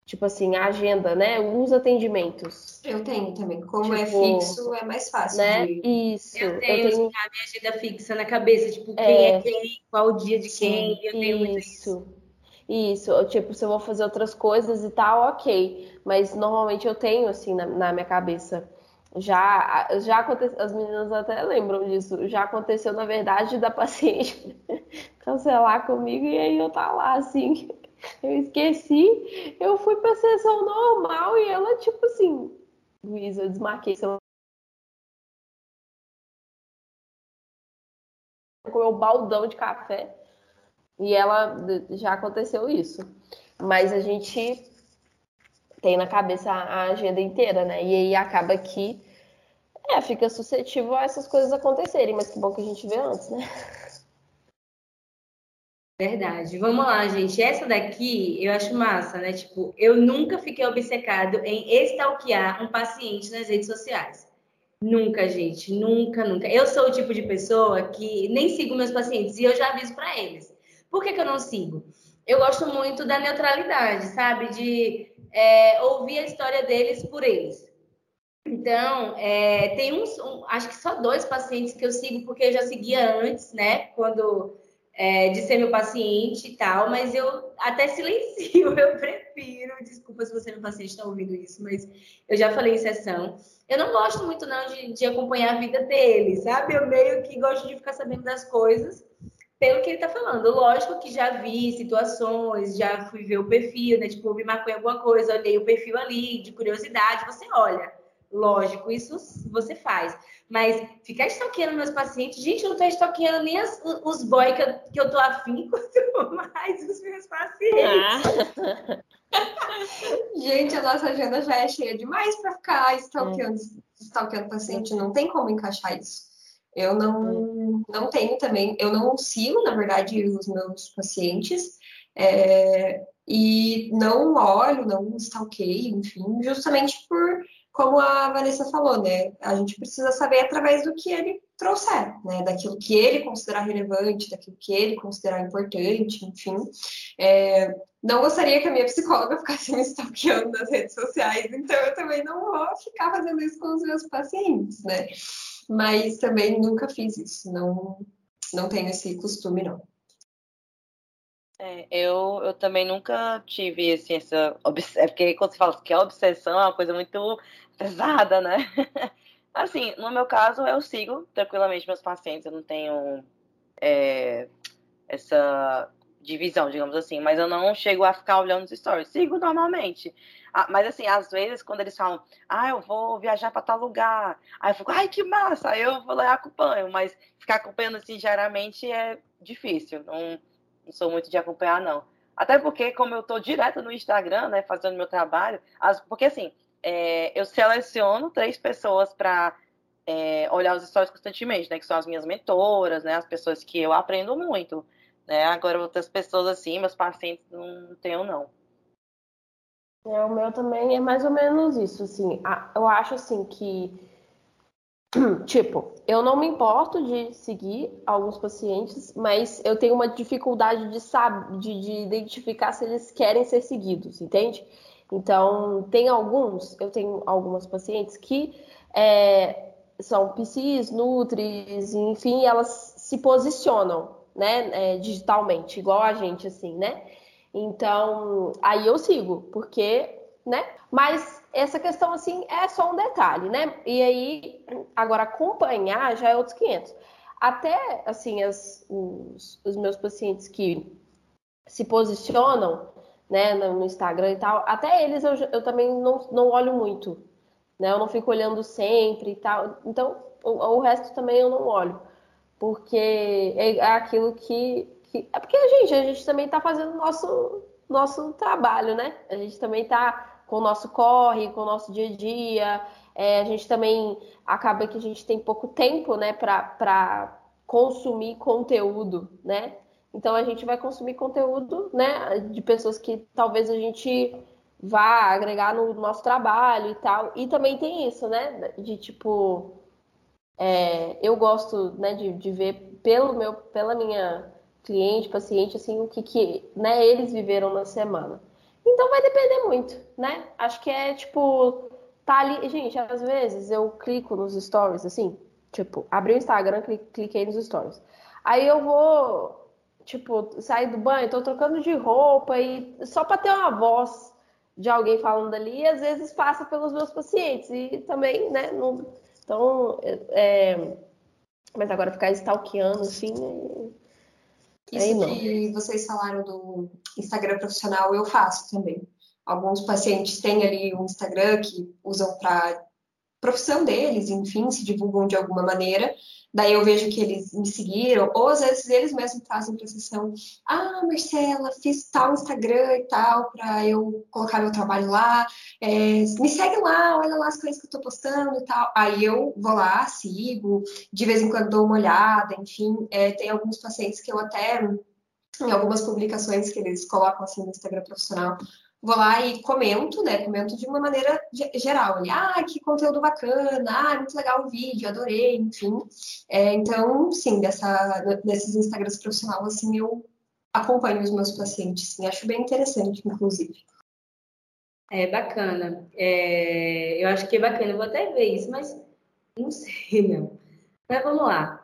Tipo assim, a agenda, né? Os atendimentos. Eu tenho também. Como é tipo, é fixo, é mais fácil. Né? De... Isso. Eu tenho, eu tenho... a minha agenda fixa na cabeça, tipo, quem é, é quem, qual o dia de quem. eu tenho isso. Isso, tipo, se eu vou fazer outras coisas e tal, ok. Mas normalmente eu tenho, assim, na, na minha cabeça. Já, já aconteceu, as meninas até lembram disso. Já aconteceu, na verdade, da paciente cancelar comigo e aí eu tá lá, assim. <laughs> Eu esqueci, eu fui pra sessão normal e ela, tipo assim, Luísa, eu desmarquei seu. Comeu um baldão de café e ela já aconteceu isso. Mas a gente tem na cabeça a agenda inteira, né? E aí acaba que é, fica suscetível a essas coisas acontecerem, mas que bom que a gente vê antes, né? <laughs> Verdade. Vamos lá, gente. Essa daqui eu acho massa, né? Tipo, eu nunca fiquei obcecado em stalkear um paciente nas redes sociais. Nunca, gente. Nunca, nunca. Eu sou o tipo de pessoa que nem sigo meus pacientes e eu já aviso para eles. Por que, que eu não sigo? Eu gosto muito da neutralidade, sabe? De é, ouvir a história deles por eles. Então, é, tem uns, um, acho que só dois pacientes que eu sigo, porque eu já seguia antes, né? Quando é, de ser meu paciente e tal, mas eu até silencio, <laughs> eu prefiro. Desculpa se você é meu paciente está ouvindo isso, mas eu já falei em sessão. Eu não gosto muito não de, de, acompanhar a vida dele, sabe? Eu meio que gosto de ficar sabendo das coisas pelo que ele está falando. Lógico que já vi situações, já fui ver o perfil, né? Tipo, me marcou em alguma coisa, olhei o perfil ali, de curiosidade, você olha. Lógico, isso você faz. Mas ficar estoqueando meus pacientes, gente, eu não tô estoqueando nem as, os boys que eu, que eu tô afim, <laughs> quanto mais os meus pacientes. Ah. <laughs> gente, a nossa agenda já é cheia demais para ficar stalkeando, é. stalkeando paciente, não tem como encaixar isso. Eu não, não tenho também, eu não sigo, na verdade, os meus pacientes. É, e não olho, não stalkeio, enfim, justamente por como a Vanessa falou, né? A gente precisa saber através do que ele trouxer, né? Daquilo que ele considerar relevante, daquilo que ele considerar importante, enfim. É, não gostaria que a minha psicóloga <laughs> ficasse me stalkeando nas redes sociais, então eu também não vou ficar fazendo isso com os meus pacientes, né? Mas também nunca fiz isso, não, não tenho esse costume, não. É, eu, eu também nunca tive assim, essa. É porque quando você fala que é obsessão é uma coisa muito pesada, né? <laughs> Assim, no meu caso, eu sigo tranquilamente meus pacientes, eu não tenho é, essa divisão, digamos assim, mas eu não chego a ficar olhando os stories, sigo normalmente. Ah, mas assim, às vezes, quando eles falam, ah, eu vou viajar para tal lugar, aí eu fico, ai, que massa, aí eu vou lá e acompanho, mas ficar acompanhando assim, geralmente é difícil, não, não sou muito de acompanhar, não. Até porque, como eu tô direto no Instagram, né, fazendo meu trabalho, as, porque assim, é, eu seleciono três pessoas para é, olhar os stories constantemente, né? Que são as minhas mentoras, né? As pessoas que eu aprendo muito. Né? Agora, outras pessoas assim, meus pacientes, não tenho, não. É, o meu também é mais ou menos isso, assim. Eu acho, assim, que... <clears throat> Tipo, eu não me importo de seguir alguns pacientes, mas eu tenho uma dificuldade de, saber, de, de identificar se eles querem ser seguidos, entende? Então, tem alguns, eu tenho algumas pacientes que é, são PCs, Nutris, enfim, elas se posicionam. né, é, digitalmente, igual a gente, assim, né? Então, aí eu sigo, porque, né? Mas essa questão, assim, é só um detalhe, né? E aí, agora, acompanhar já é outros 500. Até, assim, as, os, os meus pacientes que se posicionam, né, no Instagram e tal, até eles eu, eu também não, não olho muito, né? Eu não fico olhando sempre e tal. Então, o, o resto também eu não olho, porque é, é aquilo que, que, é porque a gente, a gente também está fazendo nosso nosso trabalho, né? A gente também está com o nosso corre, com o nosso dia a dia. É, a gente também acaba que a gente tem pouco tempo, né, para consumir conteúdo, né? Então a gente vai consumir conteúdo, né, de pessoas que talvez a gente vá agregar no nosso trabalho e tal. E também tem isso, né, de tipo, é, eu gosto, né, de, de ver pelo meu, pela minha cliente, paciente, assim, o que que, né, eles viveram na semana. Então vai depender muito, né? Acho que é tipo, tá ali, gente, às vezes eu clico nos stories, assim, tipo, abri o Instagram, cliquei nos stories. Aí eu vou tipo, sair do banho, tô trocando de roupa e só para ter uma voz de alguém falando ali, às vezes passa pelos meus pacientes e também, né, não, então, é, mas agora ficar stalkeando assim, isso que vocês falaram do Instagram profissional, eu faço também. Alguns pacientes têm ali um Instagram que usam para profissão deles, enfim, se divulgam de alguma maneira. Daí eu vejo que eles me seguiram, ou às vezes eles mesmos fazem para sessão. Ah, Marcela, fiz tal Instagram e tal, para eu colocar meu trabalho lá. É, me segue lá, olha lá as coisas que eu estou postando e tal. Aí eu vou lá, sigo, de vez em quando dou uma olhada, enfim. É, tem alguns pacientes que eu até em algumas publicações que eles colocam assim no Instagram profissional, vou lá e comento, né? Comento de uma maneira geral. Ali, ah, que conteúdo bacana, ah, muito legal o vídeo, adorei, enfim. É, então, sim, dessa, desses Instagrams profissionais, assim, eu acompanho os meus pacientes, sim, acho bem interessante, inclusive. É bacana. É, eu acho que é bacana, eu vou até ver isso, mas não sei, não. Mas vamos lá.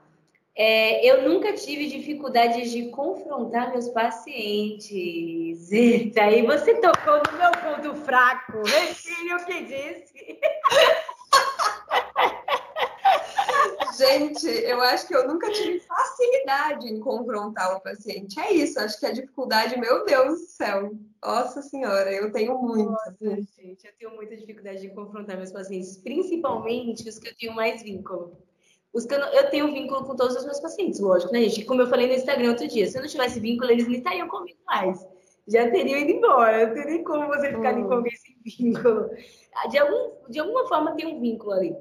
É, eu nunca tive dificuldade de confrontar meus pacientes. <laughs> Eita, aí você tocou no meu ponto fraco. Retire o que disse. <laughs> Gente, eu acho que eu nunca tive facilidade em confrontar o paciente. É isso, acho que a dificuldade, meu Deus do céu. Nossa Senhora, eu tenho muito. Nossa, gente, eu tenho muita dificuldade de confrontar meus pacientes, principalmente os que eu tenho mais vínculo. Os que eu, eu, tenho vínculo com todos os meus pacientes, lógico, né, gente? Como eu falei no Instagram outro dia, se eu não tivesse vínculo, eles nem estariam comigo mais. Já teriam ido embora. Não teria como você ficar hum. com alguém sem vínculo. De, algum, de alguma forma tem um vínculo ali.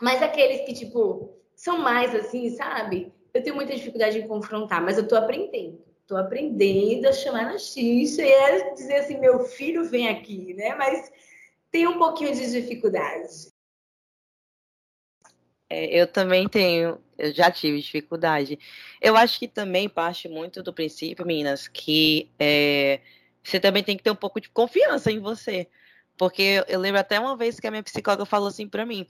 Mas aqueles que, tipo, são mais assim, sabe? Eu tenho muita dificuldade em confrontar, mas eu tô aprendendo. Tô aprendendo a chamar na xixa e é dizer assim, meu filho vem aqui, né? Mas tem um pouquinho de dificuldade. É, eu também tenho, eu já tive dificuldade. Eu acho que também parte muito do princípio, meninas, que é, você também tem que ter um pouco de confiança em você. Porque eu lembro até uma vez que a minha psicóloga falou assim para mim: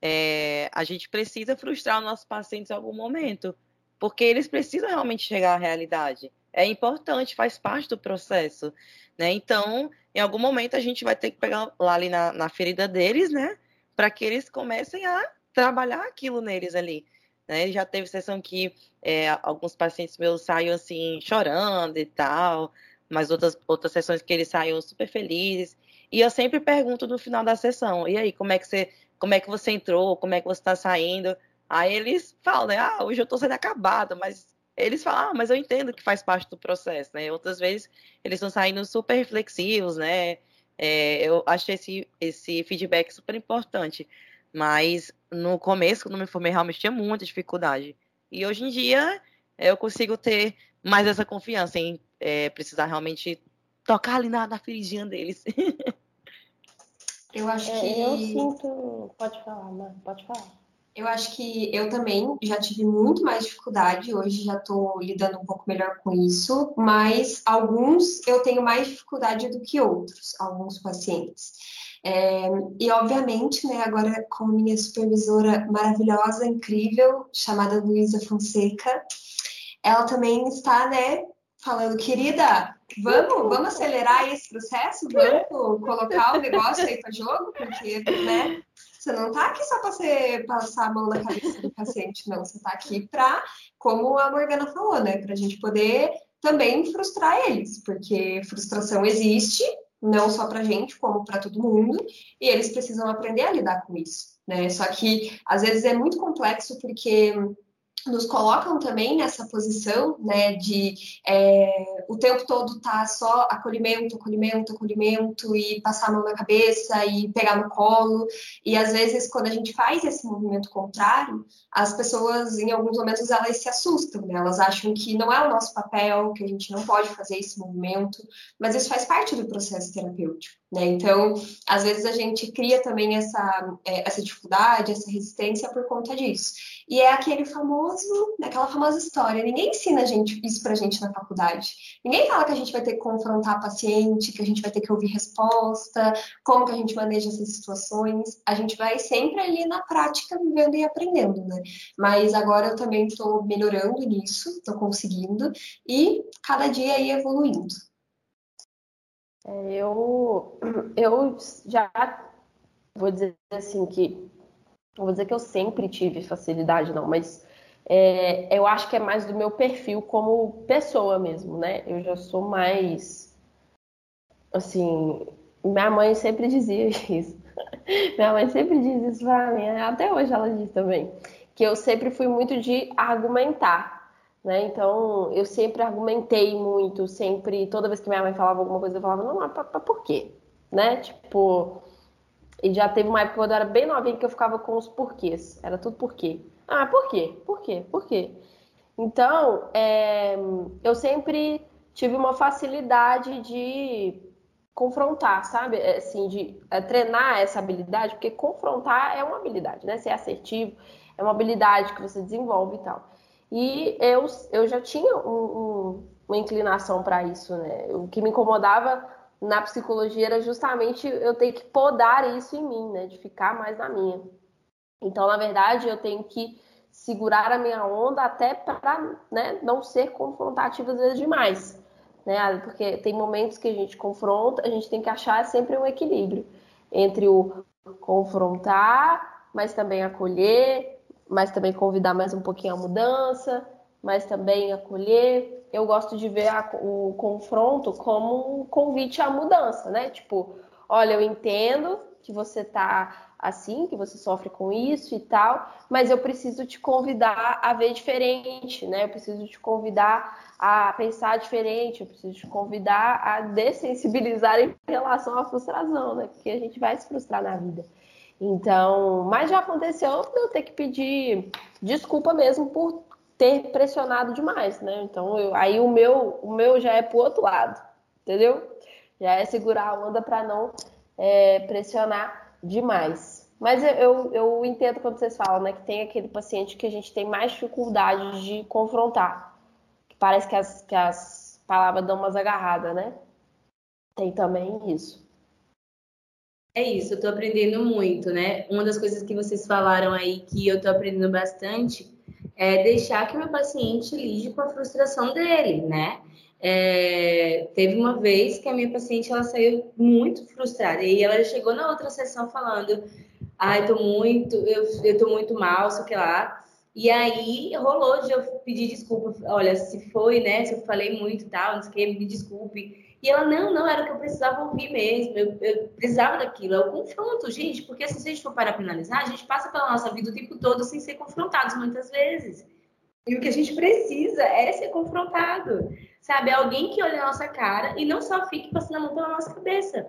é, a gente precisa frustrar os nossos pacientes em algum momento, porque eles precisam realmente chegar à realidade. É importante, faz parte do processo. Né? Então, em algum momento, a gente vai ter que pegar lá ali na, na ferida deles, né? Para que eles comecem a trabalhar aquilo neles ali. Né? Já teve sessão que é, alguns pacientes meus saíram assim, chorando e tal, mas outras, outras sessões que eles saíram super felizes. E eu sempre pergunto no final da sessão, e aí, como é que você, como é que você entrou, como é que você está saindo? Aí eles falam, né? Ah, hoje eu estou sendo acabado, mas eles falam, ah, mas eu entendo que faz parte do processo, né? Outras vezes eles estão saindo super reflexivos, né? É, eu acho esse, esse feedback super importante. Mas no começo, quando me formei, realmente tinha muita dificuldade. E hoje em dia eu consigo ter mais essa confiança em é, precisar realmente tocar ali na, na feridinha deles. <laughs> Eu acho é, que. Eu sinto. Pode falar, né? Pode falar. Eu acho que eu também já tive muito mais dificuldade, hoje já estou lidando um pouco melhor com isso, mas alguns eu tenho mais dificuldade do que outros, alguns pacientes. É, e, obviamente, né, agora com minha supervisora maravilhosa, incrível, chamada Luísa Fonseca, ela também está, né, falando, querida, vamos, vamos acelerar esse processo, vamos colocar o negócio aí para jogo, porque, né, você não está aqui só para você passar a mão na cabeça do paciente, não, você está aqui para, como a Morgana falou, né, para a gente poder também frustrar eles, porque frustração existe, não só para gente, como para todo mundo, e eles precisam aprender a lidar com isso, né? Só que às vezes é muito complexo porque nos colocam também nessa posição, né, de é, o tempo todo tá só acolhimento, acolhimento, acolhimento e passar a mão na cabeça e pegar no colo. E às vezes, quando a gente faz esse movimento contrário, as pessoas, em alguns momentos, elas se assustam, né? Elas acham que não é o nosso papel, que a gente não pode fazer esse movimento, mas isso faz parte do processo terapêutico. Né? Então, às vezes a gente cria também essa, é, essa dificuldade, essa resistência por conta disso. E é aquele famoso, aquela famosa história. Ninguém ensina a gente, isso pra gente na faculdade. Ninguém fala que a gente vai ter que confrontar paciente, que a gente vai ter que ouvir resposta, como que a gente maneja essas situações. A gente vai sempre ali na prática, vivendo e aprendendo, né? Mas agora eu também estou melhorando nisso, estou conseguindo, e cada dia aí evoluindo. É, eu, <clears throat> eu já vou dizer assim que vou dizer que eu sempre tive facilidade, não, mas é, eu acho que é mais do meu perfil como pessoa mesmo, né? Eu já sou mais assim. Minha mãe sempre dizia <laughs> isso. minha mãe sempre diz isso pra mim, até hoje ela diz também, que eu sempre fui muito de argumentar. Né? Então, eu sempre argumentei muito, sempre, toda vez que minha mãe falava alguma coisa, eu falava, não, mas, por quê? Né? Tipo, e já teve uma época quando eu era bem novinha que eu ficava com os porquês. Era tudo porquê. Ah, por quê? Por quê? Por quê? Então, é, eu sempre tive uma facilidade de confrontar, sabe? É, assim, de é, treinar essa habilidade, porque confrontar é uma habilidade, né? Ser assertivo é uma habilidade que você desenvolve e tal. E eu, eu já tinha um, um, uma inclinação para isso, né? O que me incomodava na psicologia era justamente eu ter que podar isso em mim, né? De ficar mais na minha. Então, na verdade, eu tenho que segurar a minha onda até para né, não ser confrontativa às vezes demais. Né? Porque tem momentos que a gente confronta, a gente tem que achar sempre um equilíbrio entre o confrontar, mas também acolher, mas também convidar mais um pouquinho a mudança, mas também acolher. Eu gosto de ver a, o confronto como um convite à mudança, né? Tipo, olha, eu entendo que você tá assim, que você sofre com isso e tal, mas eu preciso te convidar a ver diferente, né? Eu preciso te convidar a pensar diferente, eu preciso te convidar a dessensibilizar em relação à frustração, né? Porque a gente vai se frustrar na vida. Então, mas já aconteceu de eu ter que pedir desculpa mesmo por ter pressionado demais, né? Então, eu, aí o meu, o meu já é pro outro lado, entendeu? Já é segurar a onda para não é, pressionar demais. Mas eu, eu, entendo quando vocês falam, né, que tem aquele paciente que a gente tem mais dificuldade de confrontar. Que parece que as, que as palavras dão umas agarradas, né? Tem também isso. É isso, eu tô aprendendo muito, né? Uma das coisas que vocês falaram aí que eu tô aprendendo bastante é deixar que meu paciente lide com a frustração dele, né? É, teve uma vez que a minha paciente ela saiu muito frustrada e ela chegou na outra sessão falando: "Ai, tô muito, eu, eu tô muito mal, sei que lá". E aí rolou de eu pedir desculpa, olha, se foi, né? Se eu falei muito tal, não sei o que, me desculpe. E ela, não, não, era o que eu precisava ouvir mesmo, eu, eu precisava daquilo. É o confronto, gente, porque se a gente for para penalizar, a gente passa pela nossa vida o tempo todo sem ser confrontados muitas vezes. E o que a gente precisa é ser confrontado, sabe? Alguém que olhe a nossa cara e não só fique passando a mão pela nossa cabeça.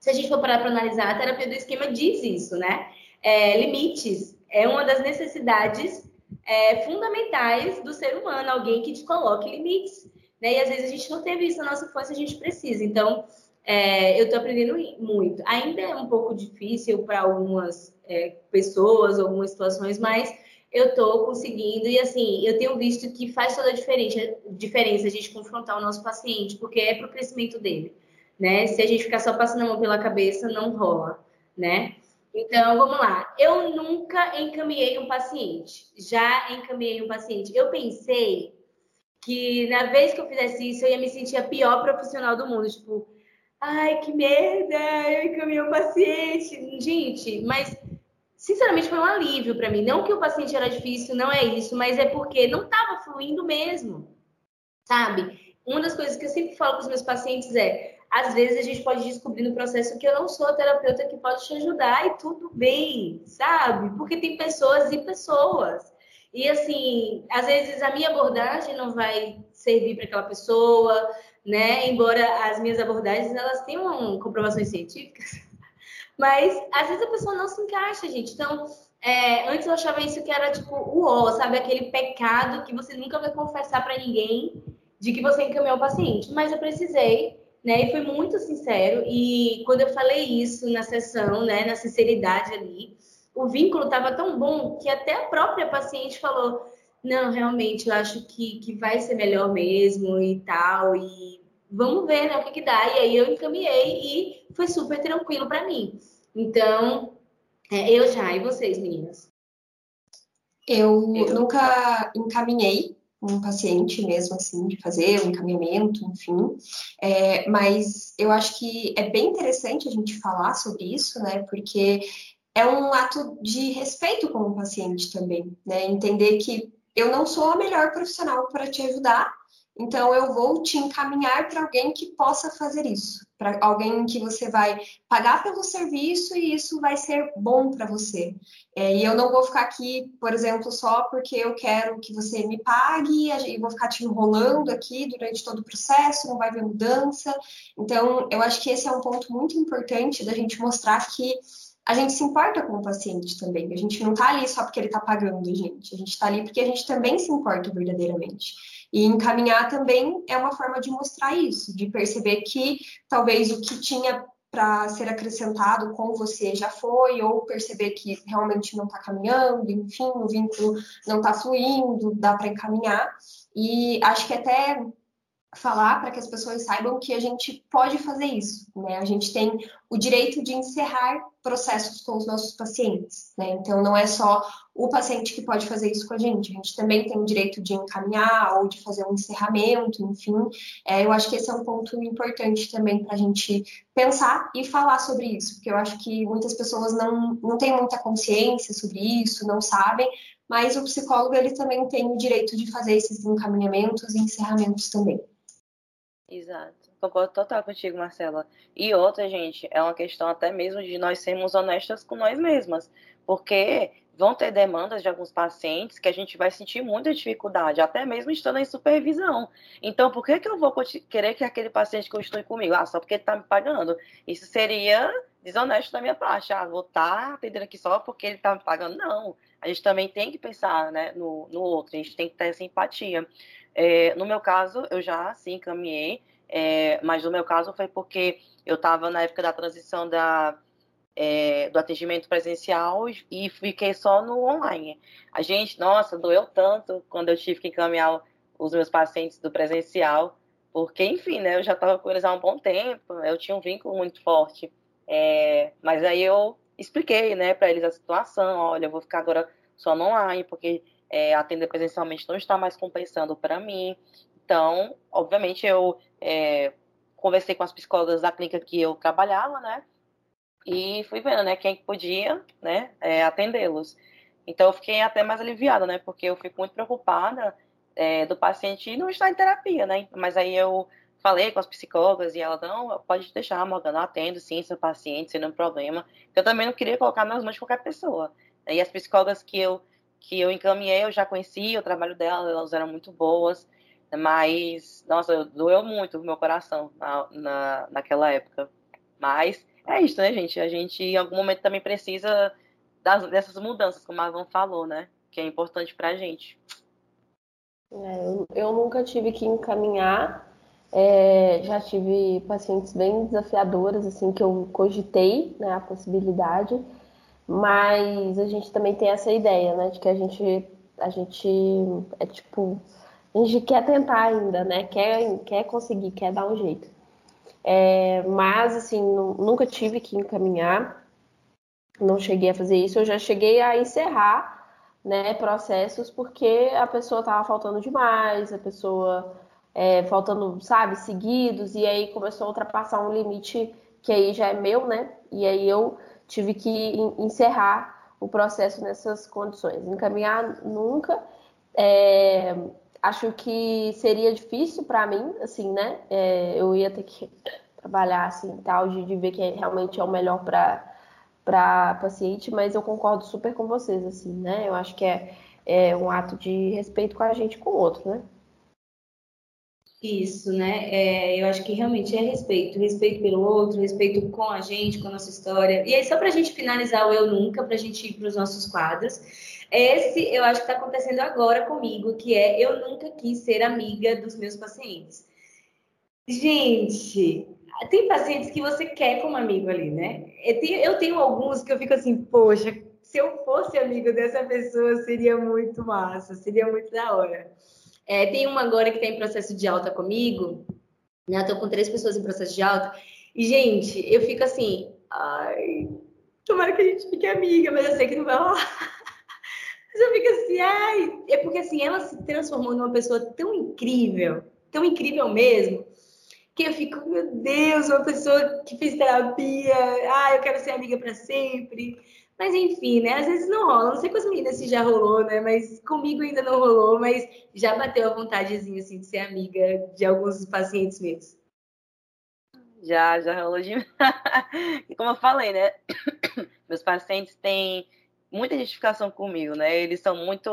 Se a gente for parar para analisar, a terapia do esquema diz isso, né? É, limites é uma das necessidades é, fundamentais do ser humano, alguém que te coloque limites. Né? E às vezes a gente não teve isso na nossa infância, a gente precisa. Então, é, eu estou aprendendo muito. Ainda é um pouco difícil para algumas é, pessoas, algumas situações, mas eu estou conseguindo. E assim, eu tenho visto que faz toda a diferença, diferença a gente confrontar o nosso paciente, porque é para o crescimento dele. Né? Se a gente ficar só passando a mão pela cabeça, não rola, né? Então, vamos lá. Eu nunca encaminhei um paciente. Já encaminhei um paciente. Eu pensei que na vez que eu fizesse isso, eu ia me sentir a pior profissional do mundo. Tipo, ai, que merda, eu encaminhei o paciente. Gente, mas sinceramente foi um alívio para mim. Não que o paciente era difícil, não é isso, mas é porque não estava fluindo mesmo, sabe? Uma das coisas que eu sempre falo com os meus pacientes é: às vezes a gente pode descobrir no processo que eu não sou a terapeuta que pode te ajudar e tudo bem, sabe? Porque tem pessoas e pessoas. E assim, às vezes a minha abordagem não vai servir para aquela pessoa, né? Embora as minhas abordagens elas tenham comprovações científicas, <laughs> mas às vezes a pessoa não se encaixa, gente. Então, é, antes eu achava isso que era tipo o ó, sabe? Aquele pecado que você nunca vai confessar para ninguém de que você encaminhou o paciente. Mas eu precisei, né? E foi muito sincero. E quando eu falei isso na sessão, né? Na sinceridade ali, o vínculo estava tão bom que até a própria paciente falou: não, realmente, eu acho que, que vai ser melhor mesmo e tal. E vamos ver né, o que, que dá. E aí eu encaminhei e foi super tranquilo para mim. Então, é, eu já, e vocês, meninas? Eu, eu nunca encaminhei um paciente mesmo assim de fazer um encaminhamento, enfim. É, mas eu acho que é bem interessante a gente falar sobre isso, né? Porque é um ato de respeito com o paciente também, né? Entender que eu não sou a melhor profissional para te ajudar, então eu vou te encaminhar para alguém que possa fazer isso, para alguém que você vai pagar pelo serviço e isso vai ser bom para você. É, e eu não vou ficar aqui, por exemplo, só porque eu quero que você me pague e vou ficar te enrolando aqui durante todo o processo, não vai haver mudança. Então, eu acho que esse é um ponto muito importante da gente mostrar que a gente se importa com o paciente também. A gente não está ali só porque ele está pagando a gente. A gente está ali porque a gente também se importa verdadeiramente. E encaminhar também é uma forma de mostrar isso, de perceber que talvez o que tinha para ser acrescentado com você já foi, ou perceber que realmente não está caminhando, enfim, o vínculo não está fluindo, dá para encaminhar. E acho que até falar para que as pessoas saibam que a gente pode fazer isso, né? A gente tem o direito de encerrar processos com os nossos pacientes, né? Então não é só o paciente que pode fazer isso com a gente, a gente também tem o direito de encaminhar ou de fazer um encerramento, enfim. É, eu acho que esse é um ponto importante também para a gente pensar e falar sobre isso, porque eu acho que muitas pessoas não, não têm muita consciência sobre isso, não sabem, mas o psicólogo ele também tem o direito de fazer esses encaminhamentos e encerramentos também. Exato. Concordo total contigo, Marcela. E outra, gente, é uma questão até mesmo de nós sermos honestas com nós mesmas. Porque vão ter demandas de alguns pacientes que a gente vai sentir muita dificuldade, até mesmo estando em supervisão. Então, por que, que eu vou querer que aquele paciente continue comigo? Ah, só porque ele está me pagando. Isso seria desonesto da minha parte. Ah, vou estar tá atendendo aqui só porque ele está me pagando. Não. A gente também tem que pensar né, no, no outro, a gente tem que ter essa empatia. É, no meu caso, eu já sim caminhei, é, mas no meu caso foi porque eu estava na época da transição da, é, do atendimento presencial e fiquei só no online. A gente, nossa, doeu tanto quando eu tive que encaminhar os meus pacientes do presencial, porque, enfim, né, eu já estava com eles há um bom tempo, eu tinha um vínculo muito forte. É, mas aí eu expliquei, né, para eles a situação, olha, eu vou ficar agora só no online, porque é, atender presencialmente não está mais compensando para mim. Então, obviamente, eu é, conversei com as psicólogas da clínica que eu trabalhava, né? E fui vendo, né, quem podia, né, é, atendê-los. Então, eu fiquei até mais aliviada, né? Porque eu fico muito preocupada é, do paciente não estar em terapia, né? Mas aí eu falei com as psicólogas e ela, não, pode deixar, Morgana, eu atendo sim seu paciente, sem nenhum problema. Eu também não queria colocar nas mãos de qualquer pessoa. E as psicólogas que eu que eu encaminhei, eu já conhecia o trabalho dela, elas eram muito boas, mas, nossa, doeu muito o meu coração na, na, naquela época. Mas é isso, né, gente? A gente, em algum momento, também precisa das, dessas mudanças, como a Van falou, né? Que é importante pra gente. É, eu, eu, nunca tive que encaminhar. É, já tive pacientes bem desafiadoras, assim, que eu cogitei né, a possibilidade. Mas a gente também tem essa ideia, né? De que a gente, a gente é tipo, a gente quer tentar ainda, né? Quer, quer conseguir, quer dar um jeito. É, mas, assim, nunca tive que encaminhar, não cheguei a fazer isso. Eu já cheguei a encerrar né, processos porque a pessoa estava faltando demais, a pessoa é, faltando, sabe, seguidos, e aí começou a ultrapassar um limite que aí já é meu, né? E aí eu tive que encerrar o processo nessas condições. Encaminhar nunca. É, acho que seria difícil para mim, assim, né? É, eu ia ter que trabalhar assim, tal, de, de ver que realmente é o melhor para para paciente, mas eu concordo super com vocês, assim, né? Eu acho que é, é um ato de respeito com a gente com o outro, né? Isso, né? É, eu acho que realmente é respeito, respeito pelo outro, respeito com a gente, com a nossa história. E aí, só para a gente finalizar o Eu Nunca, para a gente ir para os nossos quadros, esse eu acho que está acontecendo agora comigo, que é Eu Nunca Quis Ser Amiga dos Meus Pacientes. Gente, tem pacientes que você quer como amigo ali, né? Eu tenho, eu tenho alguns que eu fico assim, poxa, se eu fosse amigo dessa pessoa, seria muito massa, seria muito da hora. É, tem uma agora que está em processo de alta comigo, né? Tô com três pessoas em processo de alta. E, gente, eu fico assim, ai, tomara que a gente fique amiga, mas eu sei que não vai rolar. <laughs> Mas eu fico assim, ai, é porque assim, ela se transformou numa pessoa tão incrível, tão incrível mesmo, que eu fico, meu Deus, uma pessoa que fez terapia, ah, eu quero ser amiga para sempre. Mas enfim, né? Às vezes não rola. Não sei com as meninas se já rolou, né? Mas comigo ainda não rolou, mas já bateu a vontadezinha assim de ser amiga de alguns pacientes meus. Já, já rolou de. <laughs> e como eu falei, né? <coughs> Meus pacientes têm muita identificação comigo, né? Eles são muito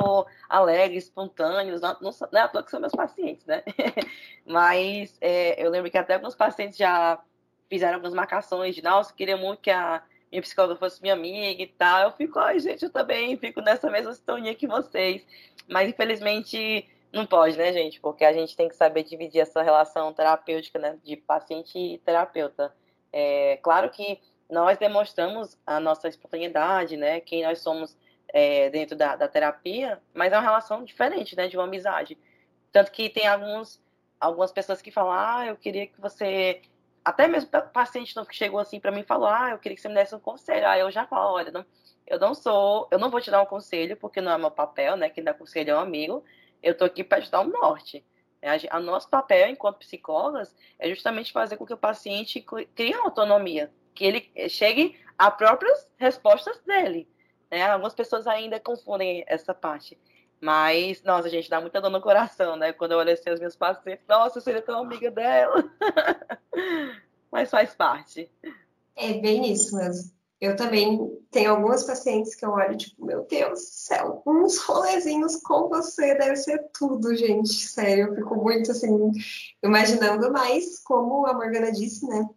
alegres, espontâneos, não, não, não é à toa que são meus pacientes, né? <laughs> Mas é, eu lembro que até alguns pacientes já fizeram algumas marcações de, nossa, queria muito que a minha psicóloga fosse minha amiga e tal. Eu fico, ai, gente, eu também fico nessa mesma sintonia que vocês. Mas infelizmente não pode, né, gente? Porque a gente tem que saber dividir essa relação terapêutica, né, de paciente e terapeuta. É, claro que nós demonstramos a nossa espontaneidade, né, quem nós somos é, dentro da, da, terapia, mas é uma relação diferente, né, de uma amizade. Tanto que tem alguns, algumas pessoas que falam, ah, eu queria que você até mesmo paciente que chegou assim para mim e falou: Ah, eu queria que você me desse um conselho. Aí eu já falo: Olha, não, eu não sou, eu não vou te dar um conselho, porque não é meu papel, né? Quem dá conselho é um amigo. Eu tô aqui para te dar um norte. A, a nosso papel, enquanto psicólogas, é justamente fazer com que o paciente crie autonomia, que ele chegue a próprias respostas dele. Né? Algumas pessoas ainda confundem essa parte. Mas, nossa, gente, dá muita dor no coração, né? Quando eu olho assim os meus pacientes, nossa, eu seria tão amiga dela. <laughs> Mas faz parte. É bem isso mesmo. Eu também tenho algumas pacientes que eu olho, tipo, meu Deus do céu, uns rolezinhos com você deve ser tudo, gente. Sério, eu fico muito assim, imaginando mais, como a Morgana disse, né?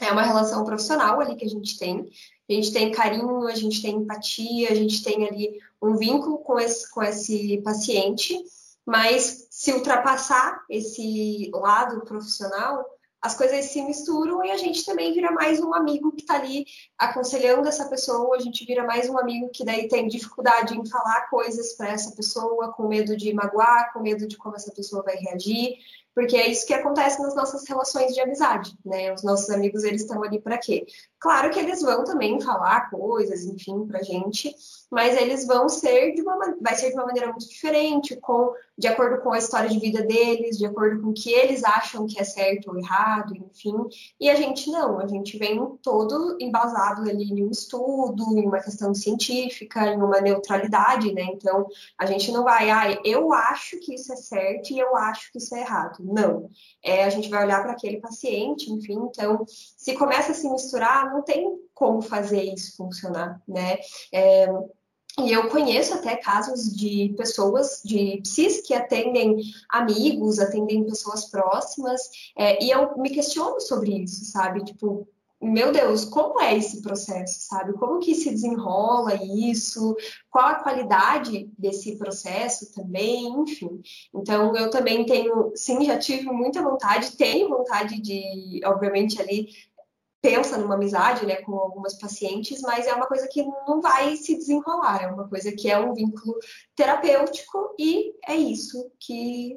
É uma relação profissional ali que a gente tem. A gente tem carinho, a gente tem empatia, a gente tem ali um vínculo com esse, com esse paciente, mas se ultrapassar esse lado profissional, as coisas se misturam e a gente também vira mais um amigo que está ali aconselhando essa pessoa, a gente vira mais um amigo que daí tem dificuldade em falar coisas para essa pessoa, com medo de magoar, com medo de como essa pessoa vai reagir, porque é isso que acontece nas nossas relações de amizade, né? Os nossos amigos, eles estão ali para quê? Claro que eles vão também falar coisas, enfim, pra gente, mas eles vão ser de uma vai ser de uma maneira muito diferente, com de acordo com a história de vida deles, de acordo com o que eles acham que é certo ou errado, enfim. E a gente não, a gente vem todo embasado ali em um estudo, em uma questão científica, em uma neutralidade, né? Então, a gente não vai, ah, eu acho que isso é certo e eu acho que isso é errado. Não. É, a gente vai olhar para aquele paciente, enfim, então, se começa a se misturar, não tem como fazer isso funcionar, né? É, e eu conheço até casos de pessoas, de psis, que atendem amigos, atendem pessoas próximas, é, e eu me questiono sobre isso, sabe? Tipo, meu Deus, como é esse processo, sabe? Como que se desenrola isso? Qual a qualidade desse processo também, enfim. Então, eu também tenho, sim, já tive muita vontade, tenho vontade de, obviamente, ali pensa numa amizade, né, com algumas pacientes, mas é uma coisa que não vai se desenrolar, é uma coisa que é um vínculo terapêutico e é isso que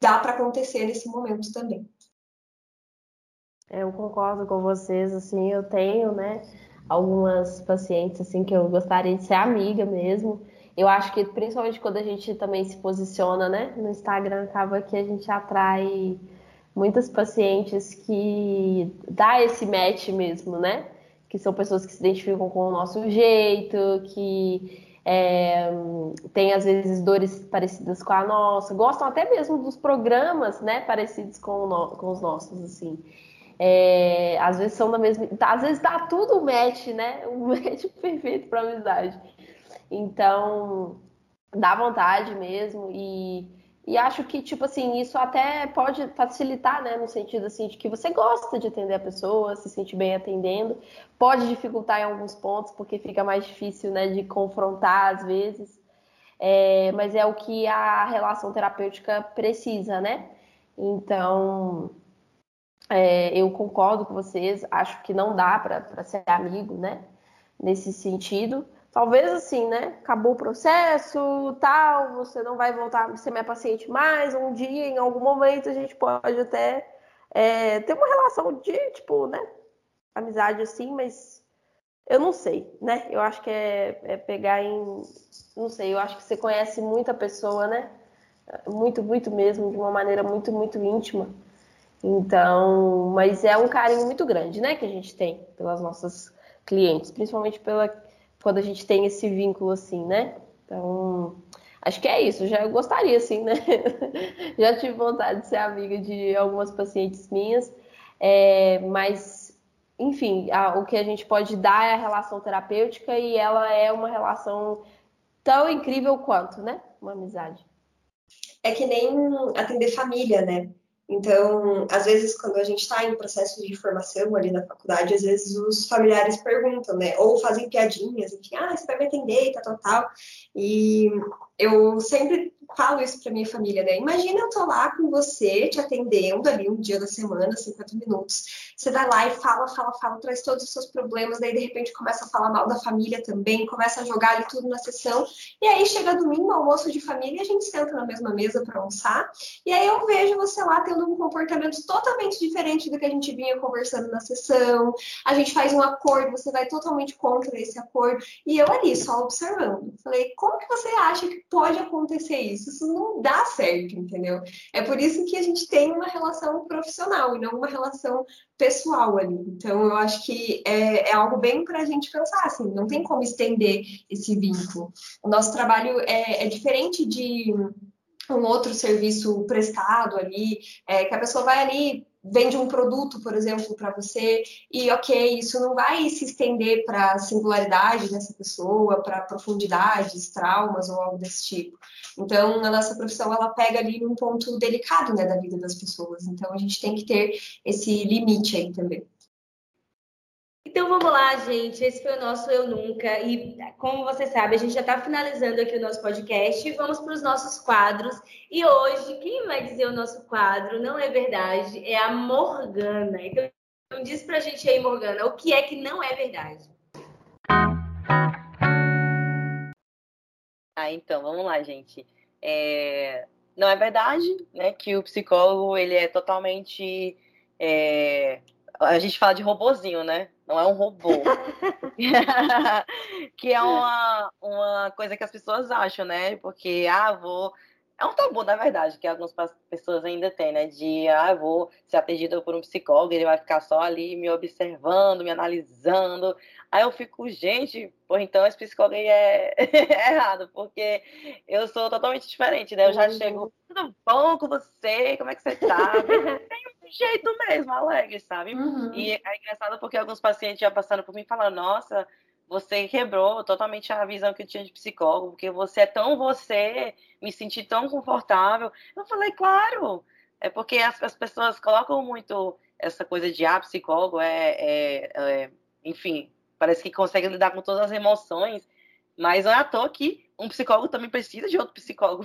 dá para acontecer nesse momento também. Eu concordo com vocês, assim, eu tenho, né, algumas pacientes assim que eu gostaria de ser amiga mesmo. eu acho que principalmente quando a gente também se posiciona, né, no Instagram, acaba que a gente atrai muitas pacientes que dá esse match mesmo, né? Que são pessoas que se identificam com o nosso jeito, que é, tem às vezes dores parecidas com a nossa, gostam até mesmo dos programas, né, parecidos com, no, com os nossos, assim. É, às vezes são da mesma, às vezes dá tudo match, né, <laughs> um match perfeito para amizade. Então, dá vontade mesmo e, e acho que, tipo assim, isso até pode facilitar, né, no sentido, assim, de que você gosta de atender a pessoa, se sente bem atendendo, pode dificultar em alguns pontos, porque fica mais difícil, né, de confrontar às vezes, é, mas é o que a relação terapêutica precisa, né? Então, é, eu concordo com vocês, acho que não dá para ser amigo, né? Nesse sentido. Talvez assim, né? Acabou o processo, tal, você não vai voltar a ser minha paciente mais. Um dia, em algum momento, a gente pode até é, ter uma relação de, tipo, né? Amizade assim, mas eu não sei, né? Eu acho que é, é pegar em. Não sei, eu acho que você conhece muita pessoa, né? Muito, muito mesmo, de uma maneira muito, muito íntima. Então, mas é um carinho muito grande, né, que a gente tem pelas nossas clientes, principalmente pela quando a gente tem esse vínculo assim, né? Então, acho que é isso. Já eu gostaria, assim, né? <laughs> Já tive vontade de ser amiga de algumas pacientes minhas, é, mas, enfim, a, o que a gente pode dar é a relação terapêutica e ela é uma relação tão incrível quanto, né? Uma amizade. É que nem atender família, né? Então, às vezes, quando a gente está em processo de formação ali na faculdade, às vezes os familiares perguntam, né? Ou fazem piadinhas, enfim, ah, você vai me atender, tal, tal, tal. E eu sempre falo isso para minha família, né? Imagina eu tô lá com você, te atendendo ali um dia da semana, 50 minutos. Você vai lá e fala, fala, fala, traz todos os seus problemas, daí de repente começa a falar mal da família também, começa a jogar ali tudo na sessão. E aí chega domingo, almoço de família, e a gente senta na mesma mesa para almoçar. E aí eu vejo você lá tendo um comportamento totalmente diferente do que a gente vinha conversando na sessão. A gente faz um acordo, você vai totalmente contra esse acordo. E eu ali, só observando. Falei, como que você acha que pode acontecer isso? Isso não dá certo, entendeu? É por isso que a gente tem uma relação profissional e não uma relação pessoal ali. Então, eu acho que é, é algo bem para a gente pensar, assim, não tem como estender esse vínculo. O nosso trabalho é, é diferente de um outro serviço prestado ali, é, que a pessoa vai ali vende um produto, por exemplo, para você, e ok, isso não vai se estender para a singularidade dessa pessoa, para profundidades, traumas ou algo desse tipo. Então, a nossa profissão, ela pega ali um ponto delicado, né, da vida das pessoas. Então, a gente tem que ter esse limite aí também. Então vamos lá, gente. Esse foi o nosso Eu Nunca. E como você sabe, a gente já está finalizando aqui o nosso podcast. Vamos para os nossos quadros. E hoje, quem vai dizer o nosso quadro não é verdade, é a Morgana. Então diz para a gente aí, Morgana, o que é que não é verdade? Ah, então, vamos lá, gente. É... Não é verdade, né, que o psicólogo ele é totalmente é... a gente fala de robozinho, né? Não é um robô. <laughs> que é uma, uma coisa que as pessoas acham, né? Porque, ah, vou. É um tabu, na verdade, que algumas pessoas ainda têm, né? De, ah, vou ser atendida por um psicólogo, ele vai ficar só ali me observando, me analisando. Aí eu fico, gente, pô, então esse psicólogo aí é... é <laughs> errado, porque eu sou totalmente diferente, né? Eu já uhum. chego, tudo bom com você? Como é que você tá? <laughs> jeito mesmo, alegre, sabe? Uhum. E é engraçado porque alguns pacientes já passaram por mim e falaram, nossa, você quebrou totalmente a visão que eu tinha de psicólogo, porque você é tão você, me senti tão confortável. Eu falei, claro, é porque as, as pessoas colocam muito essa coisa de ah, psicólogo é, é, é, enfim, parece que consegue lidar com todas as emoções, mas não é à toa que um psicólogo também precisa de outro psicólogo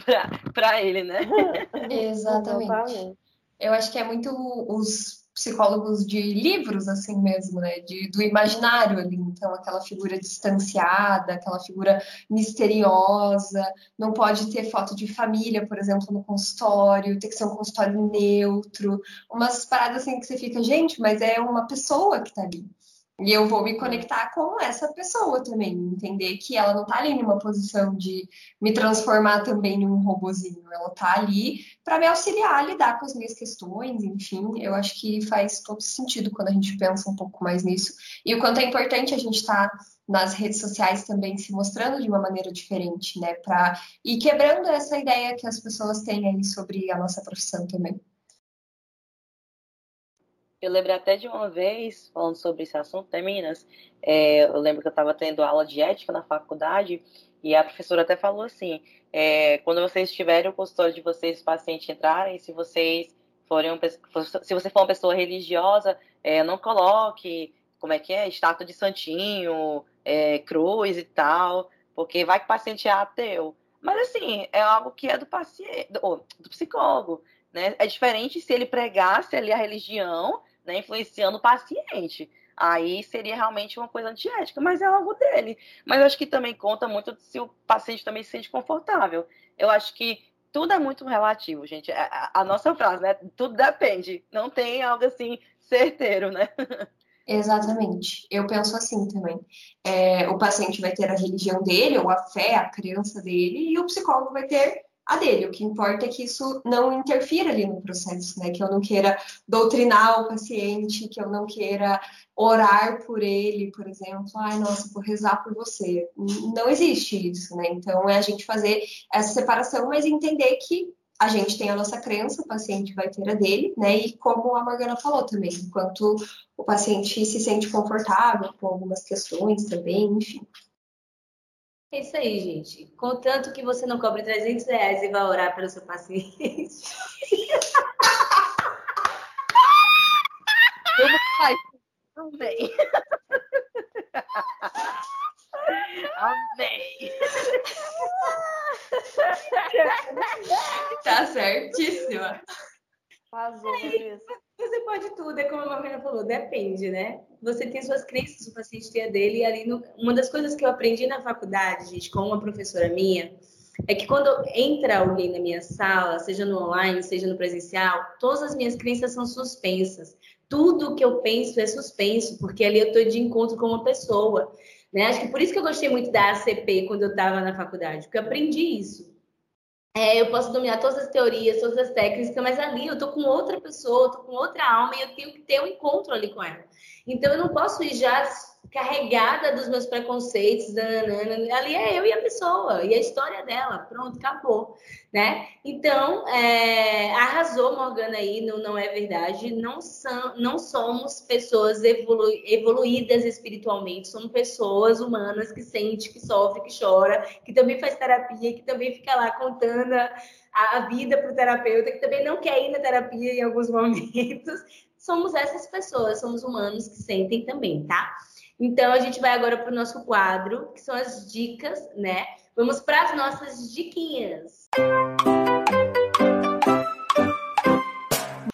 para ele, né? <laughs> Exatamente eu acho que é muito os psicólogos de livros, assim mesmo, né? De, do imaginário ali. Então, aquela figura distanciada, aquela figura misteriosa. Não pode ter foto de família, por exemplo, no consultório. Tem que ser um consultório neutro. Umas paradas assim que você fica, gente, mas é uma pessoa que tá ali. E eu vou me conectar com essa pessoa também, entender que ela não está ali numa posição de me transformar também em um robozinho, ela está ali para me auxiliar a lidar com as minhas questões, enfim, eu acho que faz todo sentido quando a gente pensa um pouco mais nisso. E o quanto é importante a gente estar tá nas redes sociais também se mostrando de uma maneira diferente, né, para ir quebrando essa ideia que as pessoas têm aí sobre a nossa profissão também. Eu lembro até de uma vez, falando sobre esse assunto, né, meninas? É, eu lembro que eu estava tendo aula de ética na faculdade e a professora até falou assim: é, quando vocês tiverem o consultório de vocês, os pacientes entrarem, se vocês forem um, se você for uma pessoa religiosa, é, não coloque, como é que é, estátua de santinho, é, cruz e tal, porque vai que o paciente é ateu. Mas assim, é algo que é do paciente, do, do psicólogo, né? É diferente se ele pregasse ali a religião né, influenciando o paciente. Aí seria realmente uma coisa antiética, mas é algo dele. Mas acho que também conta muito se o paciente também se sente confortável. Eu acho que tudo é muito relativo, gente. A, a nossa frase, né? Tudo depende. Não tem algo assim certeiro, né? <laughs> Exatamente. Eu penso assim também. É, o paciente vai ter a religião dele, ou a fé, a crença dele, e o psicólogo vai ter a dele. O que importa é que isso não interfira ali no processo, né? Que eu não queira doutrinar o paciente, que eu não queira orar por ele, por exemplo. Ai, nossa, vou rezar por você. Não existe isso, né? Então é a gente fazer essa separação, mas entender que a gente tem a nossa crença, o paciente vai ter a dele, né? E como a Morgana falou também, enquanto o paciente se sente confortável com algumas questões também, enfim. É isso aí, gente. Contanto que você não cobre 300 reais e vai orar pelo seu paciente. Tudo faz também. Amém. Tá certíssima. Vazou, isso. Você pode tudo, é como a Marina falou, depende, né? Você tem suas crenças, o paciente tem a dele, e ali no... uma das coisas que eu aprendi na faculdade, gente, com uma professora minha, é que quando entra alguém na minha sala, seja no online, seja no presencial, todas as minhas crenças são suspensas. Tudo que eu penso é suspenso, porque ali eu estou de encontro com uma pessoa. Né? Acho que por isso que eu gostei muito da ACP quando eu estava na faculdade, porque eu aprendi isso. É, eu posso dominar todas as teorias, todas as técnicas, mas ali eu tô com outra pessoa, tô com outra alma e eu tenho que ter um encontro ali com ela. Então eu não posso ir já carregada dos meus preconceitos, dananana. ali é eu e a pessoa, e a história dela, pronto, acabou, né? Então, é, arrasou Morgana aí, não, não é verdade, não, são, não somos pessoas evolu evoluídas espiritualmente, somos pessoas humanas que sente, que sofre, que chora, que também faz terapia, que também fica lá contando a, a vida para o terapeuta, que também não quer ir na terapia em alguns <laughs> momentos, somos essas pessoas, somos humanos que sentem também, tá? Então, a gente vai agora para o nosso quadro, que são as dicas, né? Vamos para as nossas diquinhas.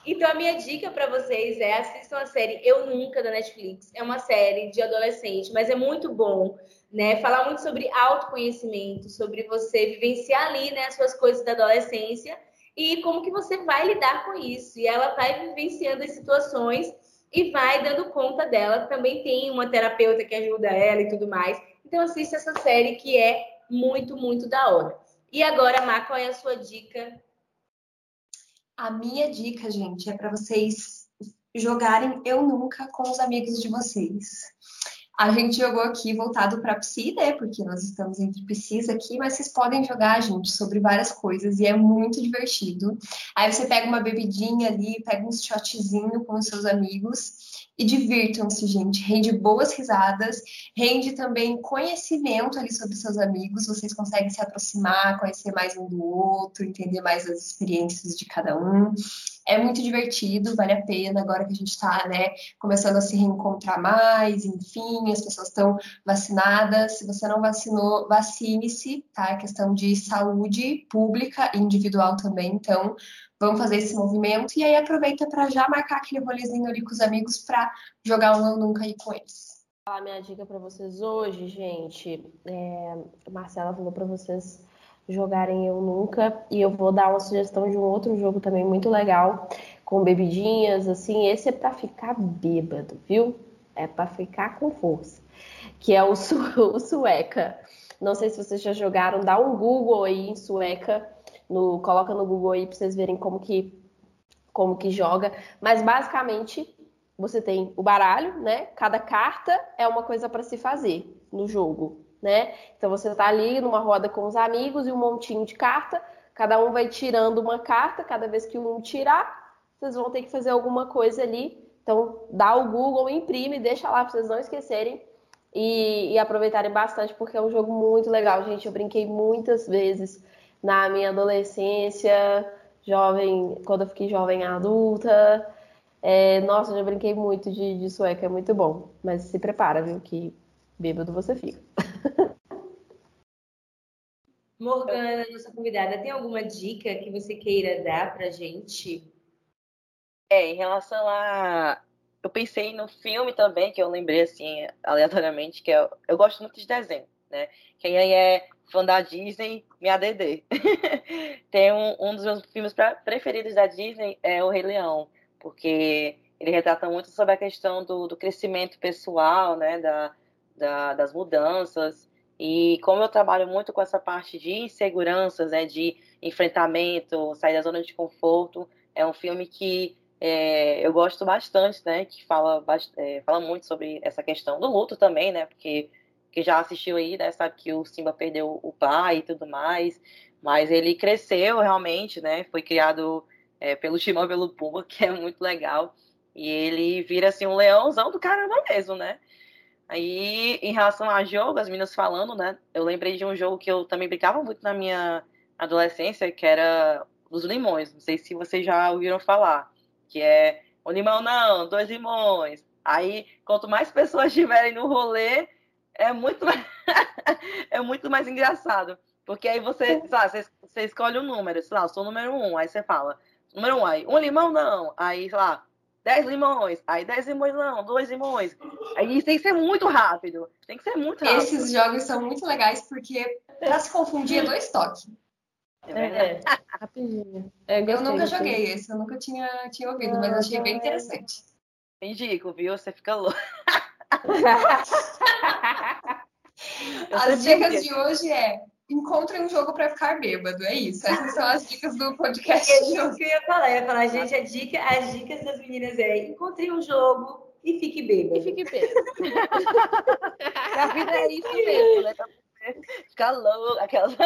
Então, a minha dica para vocês é assistam a série Eu Nunca, da Netflix. É uma série de adolescente, mas é muito bom, né? Falar muito sobre autoconhecimento, sobre você vivenciar ali, né, as suas coisas da adolescência e como que você vai lidar com isso. E ela vai vivenciando as situações e vai dando conta dela. Também tem uma terapeuta que ajuda ela e tudo mais. Então assista essa série que é muito, muito da hora. E agora, Má, qual é a sua dica? A minha dica, gente, é para vocês jogarem Eu Nunca com os amigos de vocês. A gente jogou aqui voltado para psi, né? Porque nós estamos entre psis aqui, mas vocês podem jogar, gente, sobre várias coisas e é muito divertido. Aí você pega uma bebidinha ali, pega um shotzinho com os seus amigos e divirtam-se, gente. Rende boas risadas, rende também conhecimento ali sobre seus amigos. Vocês conseguem se aproximar, conhecer mais um do outro, entender mais as experiências de cada um. É muito divertido, vale a pena agora que a gente está, né, começando a se reencontrar mais, enfim, as pessoas estão vacinadas. Se você não vacinou, vacine-se, tá? É questão de saúde pública e individual também. Então, vamos fazer esse movimento e aí aproveita para já marcar aquele rolezinho ali com os amigos para jogar um Eu Nunca aí com eles. A minha dica para vocês hoje, gente, é... a Marcela falou para vocês jogarem Eu Nunca e eu vou dar uma sugestão de um outro jogo também muito legal com bebidinhas, assim, esse é para ficar bêbado, viu? é para ficar com força, que é o, su <laughs> o Sueca. Não sei se vocês já jogaram, dá um Google aí em Sueca, no, coloca no Google aí para vocês verem como que, como que joga. Mas basicamente você tem o baralho, né? Cada carta é uma coisa para se fazer no jogo, né? Então você tá ali numa roda com os amigos e um montinho de carta, cada um vai tirando uma carta, cada vez que um tirar, vocês vão ter que fazer alguma coisa ali. Então dá o Google, imprime, deixa lá para vocês não esquecerem e, e aproveitarem bastante, porque é um jogo muito legal, gente. Eu brinquei muitas vezes na minha adolescência, jovem, quando eu fiquei jovem adulta. É, nossa, já brinquei muito de, de sueca, é muito bom. Mas se prepara, viu? Que bêbado você fica. <laughs> Morgana, nossa convidada, tem alguma dica que você queira dar pra gente? É, em relação a. Eu pensei no filme também, que eu lembrei assim, aleatoriamente, que eu, eu gosto muito de desenho, né? Quem aí é fã da Disney, minha DD. <laughs> tem um, um dos meus filmes preferidos da Disney, é O Rei Leão porque ele retrata muito sobre a questão do, do crescimento pessoal, né, da, da, das mudanças. E como eu trabalho muito com essa parte de inseguranças, né, de enfrentamento, sair da zona de conforto, é um filme que é, eu gosto bastante, né, que fala, é, fala muito sobre essa questão do luto também, né, porque que já assistiu aí, né, sabe que o Simba perdeu o pai e tudo mais, mas ele cresceu realmente, né, foi criado é, pelo Timão e pelo Pumba, <laughs> que é muito legal. E ele vira assim um leãozão do caramba mesmo, né? Aí, em relação a jogo, as meninas falando, né? Eu lembrei de um jogo que eu também brincava muito na minha adolescência, que era dos limões. Não sei se vocês já ouviram falar. Que é um limão não, dois limões. Aí, quanto mais pessoas <laughs> estiverem no rolê, é muito mais, <laughs> é muito mais engraçado. Porque aí você, sabe, você, você escolhe um número, sei lá, eu sou o número um, aí você fala, Número um, aí, um limão não. Aí, sei lá, dez limões. Aí, dez limões não, dois limões. Aí tem que ser muito rápido. Tem que ser muito rápido. Esses jogos são muito legais porque, pra se confundir, é dois toques. É, é, rapidinho. É, eu nunca joguei esse, eu nunca tinha, tinha ouvido, ah, mas achei bem interessante. Indico, viu? Você fica louco. <laughs> As dicas de hoje é encontrem um jogo para ficar bêbado. É isso. Essas são as dicas do podcast. É isso que eu ia falar. Eu ia falar, gente, a dica, as dicas das meninas é encontre um jogo e fique bêbado. E fique bêbado. <laughs> a vida é isso mesmo, né? Ficar louco, aquelas. <laughs>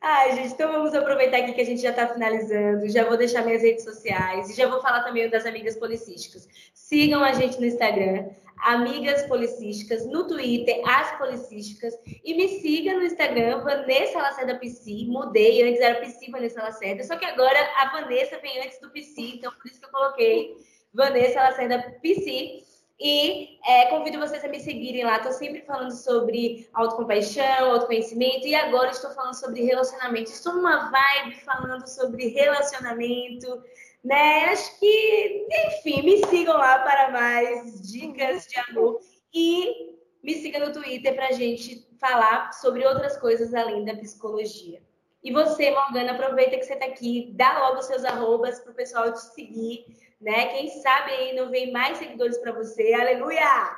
Ai, gente, então vamos aproveitar aqui que a gente já está finalizando. Já vou deixar minhas redes sociais e já vou falar também das amigas policísticas. Sigam a gente no Instagram, Amigas Policísticas, no Twitter, As Policísticas, e me siga no Instagram, Vanessa Lacerda PC. Mudei, antes era PC Vanessa Lacerda, só que agora a Vanessa vem antes do PC, então por isso que eu coloquei Vanessa Lacerda PC. E é, convido vocês a me seguirem lá. Estou sempre falando sobre autocompaixão, autoconhecimento. E agora estou falando sobre relacionamento. Estou numa vibe falando sobre relacionamento. Né? Acho que, enfim, me sigam lá para mais dicas de amor. E me siga no Twitter para a gente falar sobre outras coisas além da psicologia. E você, Morgana, aproveita que você está aqui, dá logo seus arrobas para o pessoal te seguir né? Quem sabe aí não vem mais seguidores para você. Aleluia!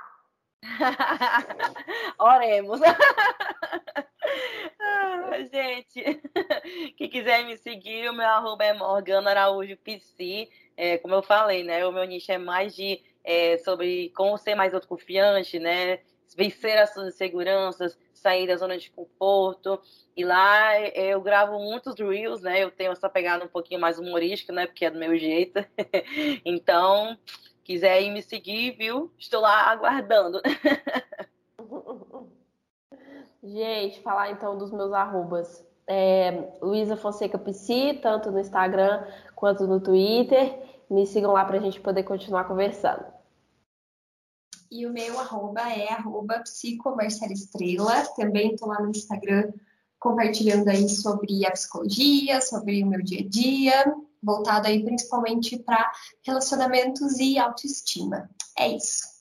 <laughs> Oremos. <laughs> gente, <laughs> quem quiser me seguir, o meu arroba é Morgana Araújo PC. É, como eu falei, né? O meu nicho é mais de é, sobre como ser mais autoconfiante, né? Vencer as suas inseguranças, sair da zona de conforto. E lá eu gravo muitos reels, né? Eu tenho essa pegada um pouquinho mais humorística, né? Porque é do meu jeito. <laughs> então, quiser ir me seguir, viu? Estou lá aguardando. <laughs> Gente, falar então dos meus arrobas. É, Luísa Fonseca PC, tanto no Instagram quanto no Twitter. Me sigam lá para a gente poder continuar conversando. E o meu arroba é arroba psicomarcelestrela. Também estou lá no Instagram compartilhando aí sobre a psicologia, sobre o meu dia a dia, voltado aí principalmente para relacionamentos e autoestima. É isso.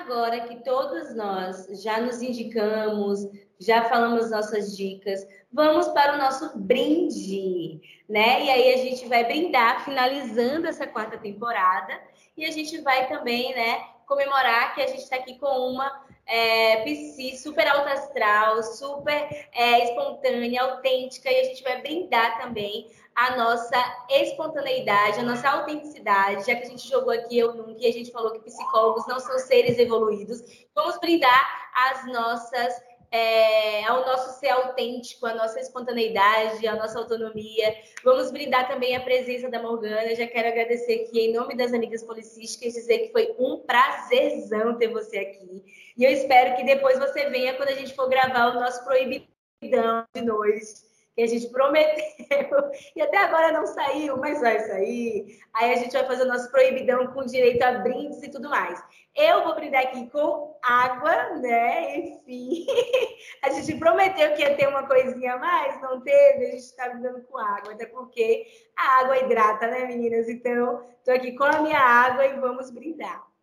Agora que todos nós já nos indicamos, já falamos nossas dicas. Vamos para o nosso brinde, né? E aí a gente vai brindar finalizando essa quarta temporada e a gente vai também, né, comemorar que a gente está aqui com uma é, PC super alta astral, super é, espontânea, autêntica, e a gente vai brindar também a nossa espontaneidade, a nossa autenticidade, já que a gente jogou aqui eu nunca e a gente falou que psicólogos não são seres evoluídos. Vamos brindar as nossas é, ao nosso ser autêntico, a nossa espontaneidade, a nossa autonomia. Vamos brindar também a presença da Morgana. Já quero agradecer aqui, em nome das amigas policísticas, dizer que foi um prazerzão ter você aqui. E eu espero que depois você venha quando a gente for gravar o nosso Proibidão de noite que a gente prometeu e até agora não saiu, mas vai sair. Aí a gente vai fazer o nosso proibidão com direito a brindes e tudo mais. Eu vou brindar aqui com água, né? Enfim, <laughs> a gente prometeu que ia ter uma coisinha a mais, não teve, a gente está brindando com água, até porque a água hidrata, né, meninas? Então, estou aqui com a minha água e vamos brindar.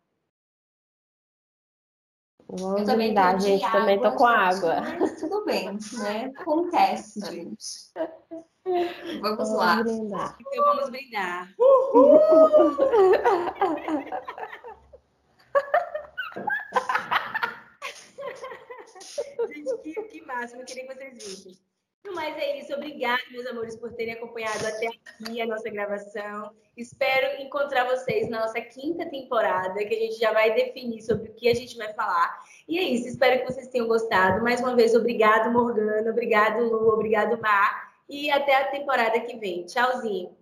Vamos eu também brindar, gente. Água, também tô com água. Mas <laughs> tudo bem, né? Acontece, <laughs> gente. Vamos, vamos lá. Brindar. Então vamos brindar. Uhul! <laughs> gente, que, que máximo. Eu queria que vocês vissem. Mas é isso. Obrigada, meus amores, por terem acompanhado até aqui a nossa gravação. Espero encontrar vocês na nossa quinta temporada, que a gente já vai definir sobre o que a gente vai falar. E é isso. Espero que vocês tenham gostado. Mais uma vez, obrigado, Morgana. Obrigado, Lu. Obrigado, Mar. E até a temporada que vem. Tchauzinho.